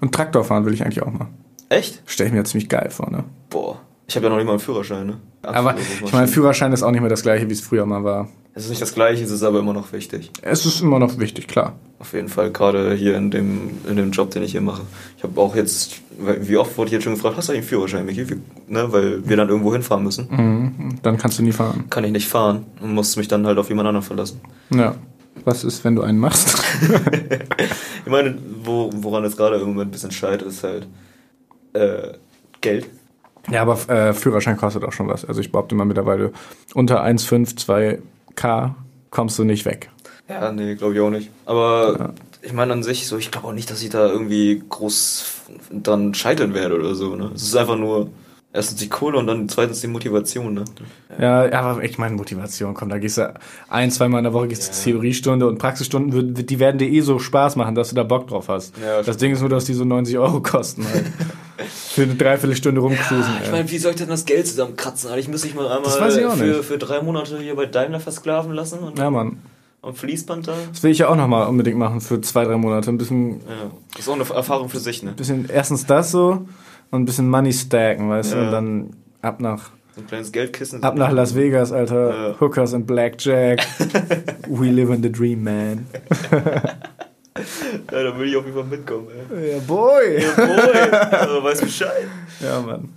Und Traktor fahren will ich eigentlich auch mal. Echt? Stell ich mir ziemlich geil vor, ne? Boah. Ich habe ja noch nicht mal einen Führerschein, ne? Aber Absolut, ich meine, Führerschein ist auch nicht mehr das gleiche, wie es früher mal war. Es ist nicht das gleiche, es ist aber immer noch wichtig. Es ist immer noch wichtig, klar. Auf jeden Fall, gerade hier in dem, in dem Job, den ich hier mache. Ich habe auch jetzt, wie oft wurde ich jetzt schon gefragt, hast du eigentlich einen Führerschein, Michi? Wie- Ne, weil wir dann irgendwo hinfahren müssen. Mhm. Dann kannst du nie fahren. Kann ich nicht fahren und muss mich dann halt auf jemand anderen verlassen. Ja. Was ist, wenn du einen machst? Ich meine, wo, woran es gerade im Moment ein bisschen scheitert, ist halt äh, Geld. ja, aber äh, Führerschein kostet auch schon was. Also ich behaupte mal mittlerweile, unter 1,5, 2K kommst du nicht weg. Ja, nee, glaube ich auch nicht. Aber ich meine an sich, so, ich glaube auch nicht, dass ich da irgendwie groß dran scheitern werde oder so. Ne? Es ist einfach nur erstens die Kohle und dann zweitens die Motivation. Ne? Ja, aber ich meine Motivation, komm, da gehst du ein, zweimal in der Woche gehst du zur Theoriestunde und Praxisstunden, die werden dir eh so Spaß machen, dass du da Bock drauf hast. Ja, das Ding ist nur, dass die so 90 Euro kosten halt. Für eine Dreiviertelstunde rumcruisen. Ich ey. meine, wie soll ich denn das Geld zusammenkratzen? Ich muss mich mal einmal ich auch für, für drei Monate hier bei Daimler versklaven lassen und ja, Mann. am Fließband da. Das will ich ja auch nochmal unbedingt machen für zwei, drei Monate. Ein bisschen, Ja, das ist auch eine Erfahrung für sich, ne? bisschen erstens das so und ein bisschen Money stacken, weißt du, Ja. und dann ab nach, So ein kleines Geldkissen. ab nach Las Vegas, Alter. Ja. Hookers und Blackjack. We live in the dream, man. Ja, da will ich auf jeden Fall mitkommen, ey. Ja, boy. Jawohl, also weiß Bescheid. Ja, Mann.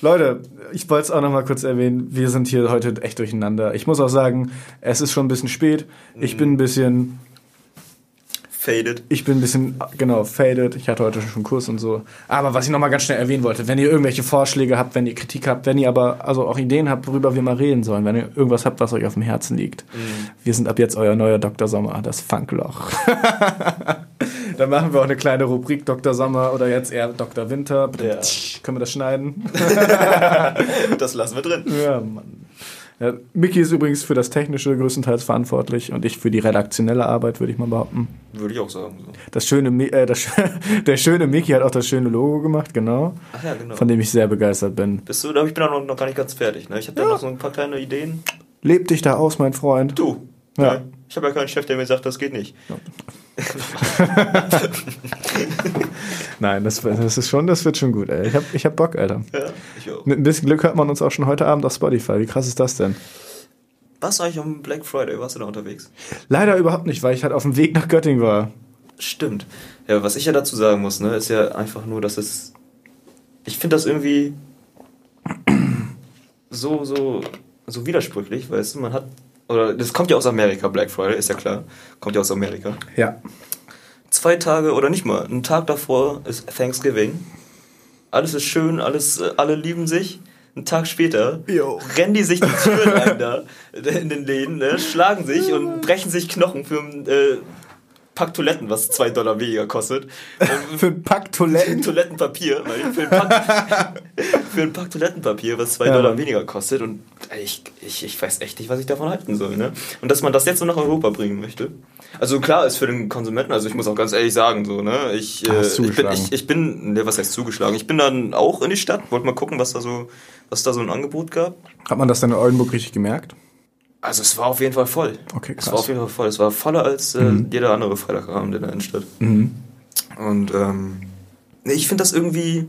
Leute, ich wollte es auch noch mal kurz erwähnen. Wir sind hier heute echt durcheinander. Ich muss auch sagen, es ist schon ein bisschen spät. Ich bin ein bisschen, Faded. ich bin ein bisschen, genau, faded. Ich hatte heute schon einen Kurs und so. Aber was ich noch mal ganz schnell erwähnen wollte, wenn ihr irgendwelche Vorschläge habt, wenn ihr Kritik habt, wenn ihr aber also auch Ideen habt, worüber wir mal reden sollen, wenn ihr irgendwas habt, was euch auf dem Herzen liegt. Wir sind ab jetzt euer neuer Dr. Sommer, das Funkloch. Dann machen wir auch eine kleine Rubrik Dr. Sommer oder jetzt eher Dr. Winter. Ja. Können wir das schneiden? Das lassen wir drin. Ja, Mann. Ja, Mickey ist übrigens für das Technische größtenteils verantwortlich und ich für die redaktionelle Arbeit, würde ich mal behaupten. Würde ich auch sagen. So. Das schöne, äh, das, der schöne Mickey hat auch das schöne Logo gemacht, genau, Ach ja, genau. von dem ich sehr begeistert bin. Bist du, ich bin auch noch, gar nicht ganz fertig. Ne? Ich habe da noch so ein paar kleine Ideen. Leb dich da aus, mein Freund. Du. Ja. Ne? Ich habe ja keinen Chef, der mir sagt, das geht nicht. Nein, das, das ist schon, das wird schon gut, ey. Ich hab, ich hab Bock, Alter. Ja, ich auch. Mit ein bisschen Glück hört man uns auch schon heute Abend auf Spotify. Wie krass ist das denn? Was eigentlich am Black Friday? Warst du da unterwegs? Leider überhaupt nicht, weil ich halt auf dem Weg nach Göttingen war. Stimmt. Ja, was ich ja dazu sagen muss, ne, ist ja einfach nur, dass es. Ich finde das irgendwie so, so, so widersprüchlich, weißt du, man hat. Oder das kommt ja aus Amerika, Black Friday, ist ja klar. Kommt ja aus Amerika. Ja. Zwei Tage oder nicht mal, einen Tag davor ist Thanksgiving. Alles ist schön, alles, äh, alle lieben sich. Einen Tag später Jo. rennen die sich die Türen ein da in den Läden, ne, schlagen sich und brechen sich Knochen für ein äh, Pack Toiletten, was zwei Dollar weniger kostet. Ähm, Für ein Pack Toiletten. Toilettenpapier, für ein Pack, für ein Pack Toilettenpapier, was zwei Ja. Dollar weniger kostet. Und ich, ich, ich weiß echt nicht, was ich davon halten soll. Ne? Und dass man das jetzt so nach Europa bringen möchte. Also klar ist für den Konsumenten, also ich muss auch ganz ehrlich sagen, so, ne? Ich, äh, ich bin, ich, ich bin, ne, was heißt zugeschlagen? Ich bin dann auch in die Stadt, wollte mal gucken, was da so, was da so ein Angebot gab. Hat man das denn in Oldenburg richtig gemerkt? Also es war auf jeden Fall voll. Okay, Es krass. war auf jeden Fall voll. Es war voller als äh, jeder andere Freitagabend in der Innenstadt. Mhm. Und ähm, nee, ich finde das irgendwie,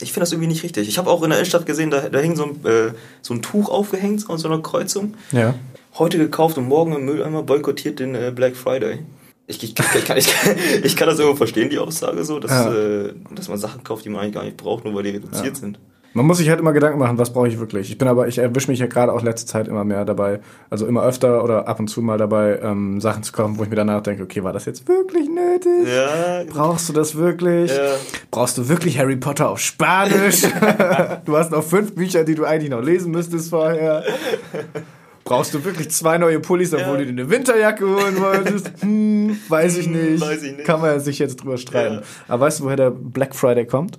ich finde das irgendwie nicht richtig. Ich habe auch in der Innenstadt gesehen, da, da hing so ein, äh, so ein Tuch aufgehängt an so einer Kreuzung. Ja. Heute gekauft und morgen im Mülleimer boykottiert den äh, Black Friday. Ich, ich, kann, ich, kann, ich, kann, ich kann das irgendwo verstehen, die Aussage so, dass, Ja. äh, dass man Sachen kauft, die man eigentlich gar nicht braucht, nur weil die reduziert sind. Man muss sich halt immer Gedanken machen, was brauche ich wirklich. Ich bin aber, ich erwische mich ja gerade auch letzte Zeit immer mehr dabei, also immer öfter oder ab und zu mal dabei, ähm, Sachen zu kaufen, wo ich mir danach denke, okay, war das jetzt wirklich nötig? Ja, Brauchst du das wirklich? Ja. Brauchst du wirklich Harry Potter auf Spanisch? du hast noch fünf Bücher, die du eigentlich noch lesen müsstest vorher. Brauchst du wirklich zwei neue Pullis, obwohl Ja. du dir eine Winterjacke holen wolltest? Hm, weiß ich Hm, nicht. weiß ich nicht. Kann man sich jetzt drüber streiten. Ja. Aber weißt du, woher der Black Friday kommt?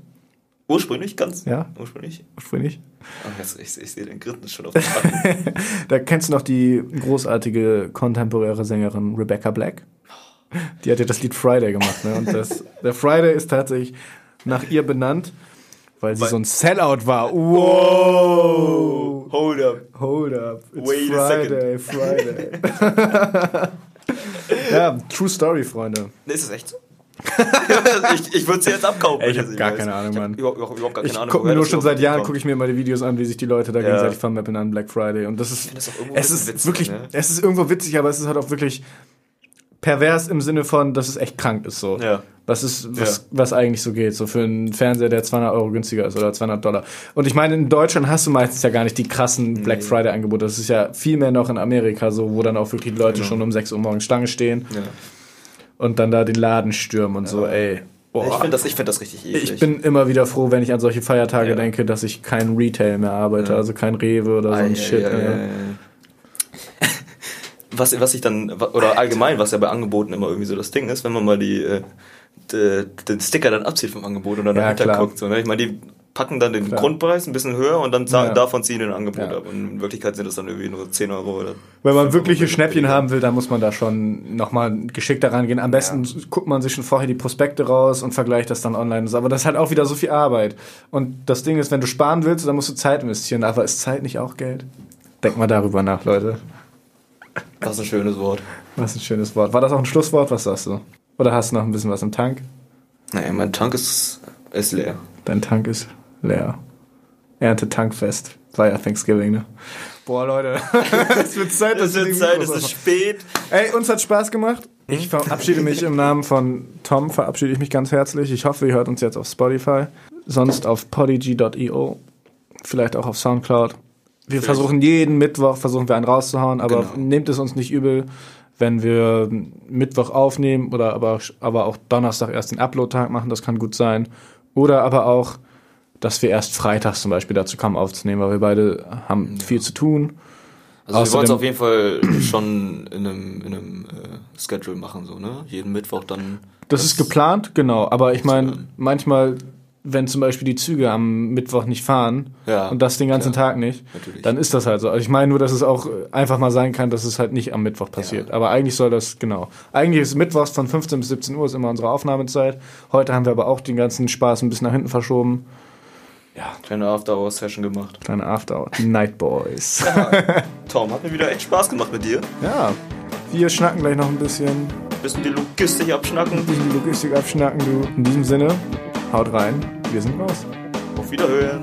Ursprünglich, ganz Ja. ursprünglich. Ursprünglich. Ach, jetzt, ich, ich sehe den Grinsen schon auf dem Backen. Da kennst du noch die großartige kontemporäre Sängerin Rebecca Black. Die hat ja das Lied Friday gemacht. Ne? Und das, der Friday ist tatsächlich nach ihr benannt, weil sie Weil- so ein Sellout war. Wow! Hold up. Hold up. It's Wait a Friday, Friday. ja, true story, Freunde. Ist das echt so? Ich ich würde sie jetzt abkaufen. Ey, ich wenn hab sie gar weiß. keine Ahnung, ich hab Mann. Überhaupt, überhaupt, überhaupt gar keine Ich Ahnung. gucke mir nur schon seit Jahren, gucke ich mir immer die Videos an, wie sich die Leute da Ja. gegenseitig vermappen an Black Friday. Und das ist, das es ist witzig, wirklich, ne? es ist irgendwo witzig, aber es ist halt auch wirklich pervers im Sinne von, dass es echt krank ist so. Ja. Was ist, was, Ja. was eigentlich so geht, so für einen Fernseher, der 200 Euro günstiger ist oder 200 Dollar. Und ich meine, in Deutschland hast du meistens ja gar nicht die krassen Black Friday Angebote. Das ist ja viel mehr noch in Amerika so, wo dann auch wirklich die Leute Genau. schon um 6 Uhr morgens Stange stehen Ja. Und dann da den Laden stürmen und so, ey. Boah. Ich finde das, ich find das richtig eklig. Ich bin immer wieder froh, wenn ich an solche Feiertage Ja. denke, dass ich kein Retail mehr arbeite, Ja. also kein Rewe oder so ein Ei, Shit. ja. ei. Was, was ich dann, oder allgemein, was ja bei Angeboten immer irgendwie so das Ding ist, wenn man mal die, äh, de, den Sticker dann abzieht vom Angebot und dann Ja, dahinter klar. guckt. So, ne? Ich meine, die packen dann den Klar. Grundpreis ein bisschen höher und dann sagen, Ja. davon ziehen die ein Angebot Ja. ab. Und in Wirklichkeit sind das dann irgendwie nur 10 Euro oder. Wenn man 5 wirkliche Schnäppchen haben will, dann muss man da schon nochmal geschickter rangehen. Am besten guckt man sich schon vorher die Prospekte raus und vergleicht das dann online. Aber das ist halt auch wieder so viel Arbeit. Und das Ding ist, wenn du sparen willst, dann musst du Zeit investieren. Aber ist Zeit nicht auch Geld? Denk mal darüber nach, Leute. Das ist ein schönes Wort. Was ein schönes Wort. War das auch ein Schlusswort? Was sagst du? Oder hast du noch ein bisschen was im Tank? Naja, mein Tank ist, ist leer. Dein Tank ist leer. Ernte-Tankfest. War ja Thanksgiving, ne? Boah, Leute. es wird Zeit, Es wir wird Zeit, es ist spät. Ey, uns hat Spaß gemacht. Ich verabschiede mich im Namen von Tom, verabschiede ich mich ganz herzlich. Ich hoffe, ihr hört uns jetzt auf Spotify, sonst auf podigy.io, vielleicht auch auf Soundcloud. Wir Vielleicht. versuchen jeden Mittwoch, versuchen wir einen rauszuhauen, aber Genau. nehmt es uns nicht übel, wenn wir Mittwoch aufnehmen oder aber, aber auch Donnerstag erst den Upload-Tag machen, das kann gut sein. Oder aber auch, dass wir erst freitags zum Beispiel dazu kommen aufzunehmen, weil wir beide haben viel zu tun. Also wir wollen es Außerdem- auf jeden Fall schon in einem, in einem äh, Schedule machen, so, ne? Jeden Mittwoch dann. Das, ist geplant, genau. Aber ich meine, manchmal, wenn zum Beispiel die Züge am Mittwoch nicht fahren Ja, und das den ganzen klar. Tag nicht, Natürlich. dann ist das halt so. Also ich meine nur, dass es auch einfach mal sein kann, dass es halt nicht am Mittwoch passiert. Aber eigentlich soll das, genau. Eigentlich ist Mittwochs von 15 bis 17 Uhr ist immer unsere Aufnahmezeit. Heute haben wir aber auch den ganzen Spaß ein bisschen nach hinten verschoben. Kleine After-Hour-Session gemacht. Kleine After Die Night Boys. Tom, hat mir wieder echt Spaß gemacht mit dir. ja. Wir schnacken gleich noch ein bisschen, Bisschen die Logistik abschnacken. ein bisschen die Logistik abschnacken, du. In diesem Sinne, haut rein. Wir sind raus. Auf Wiederhören.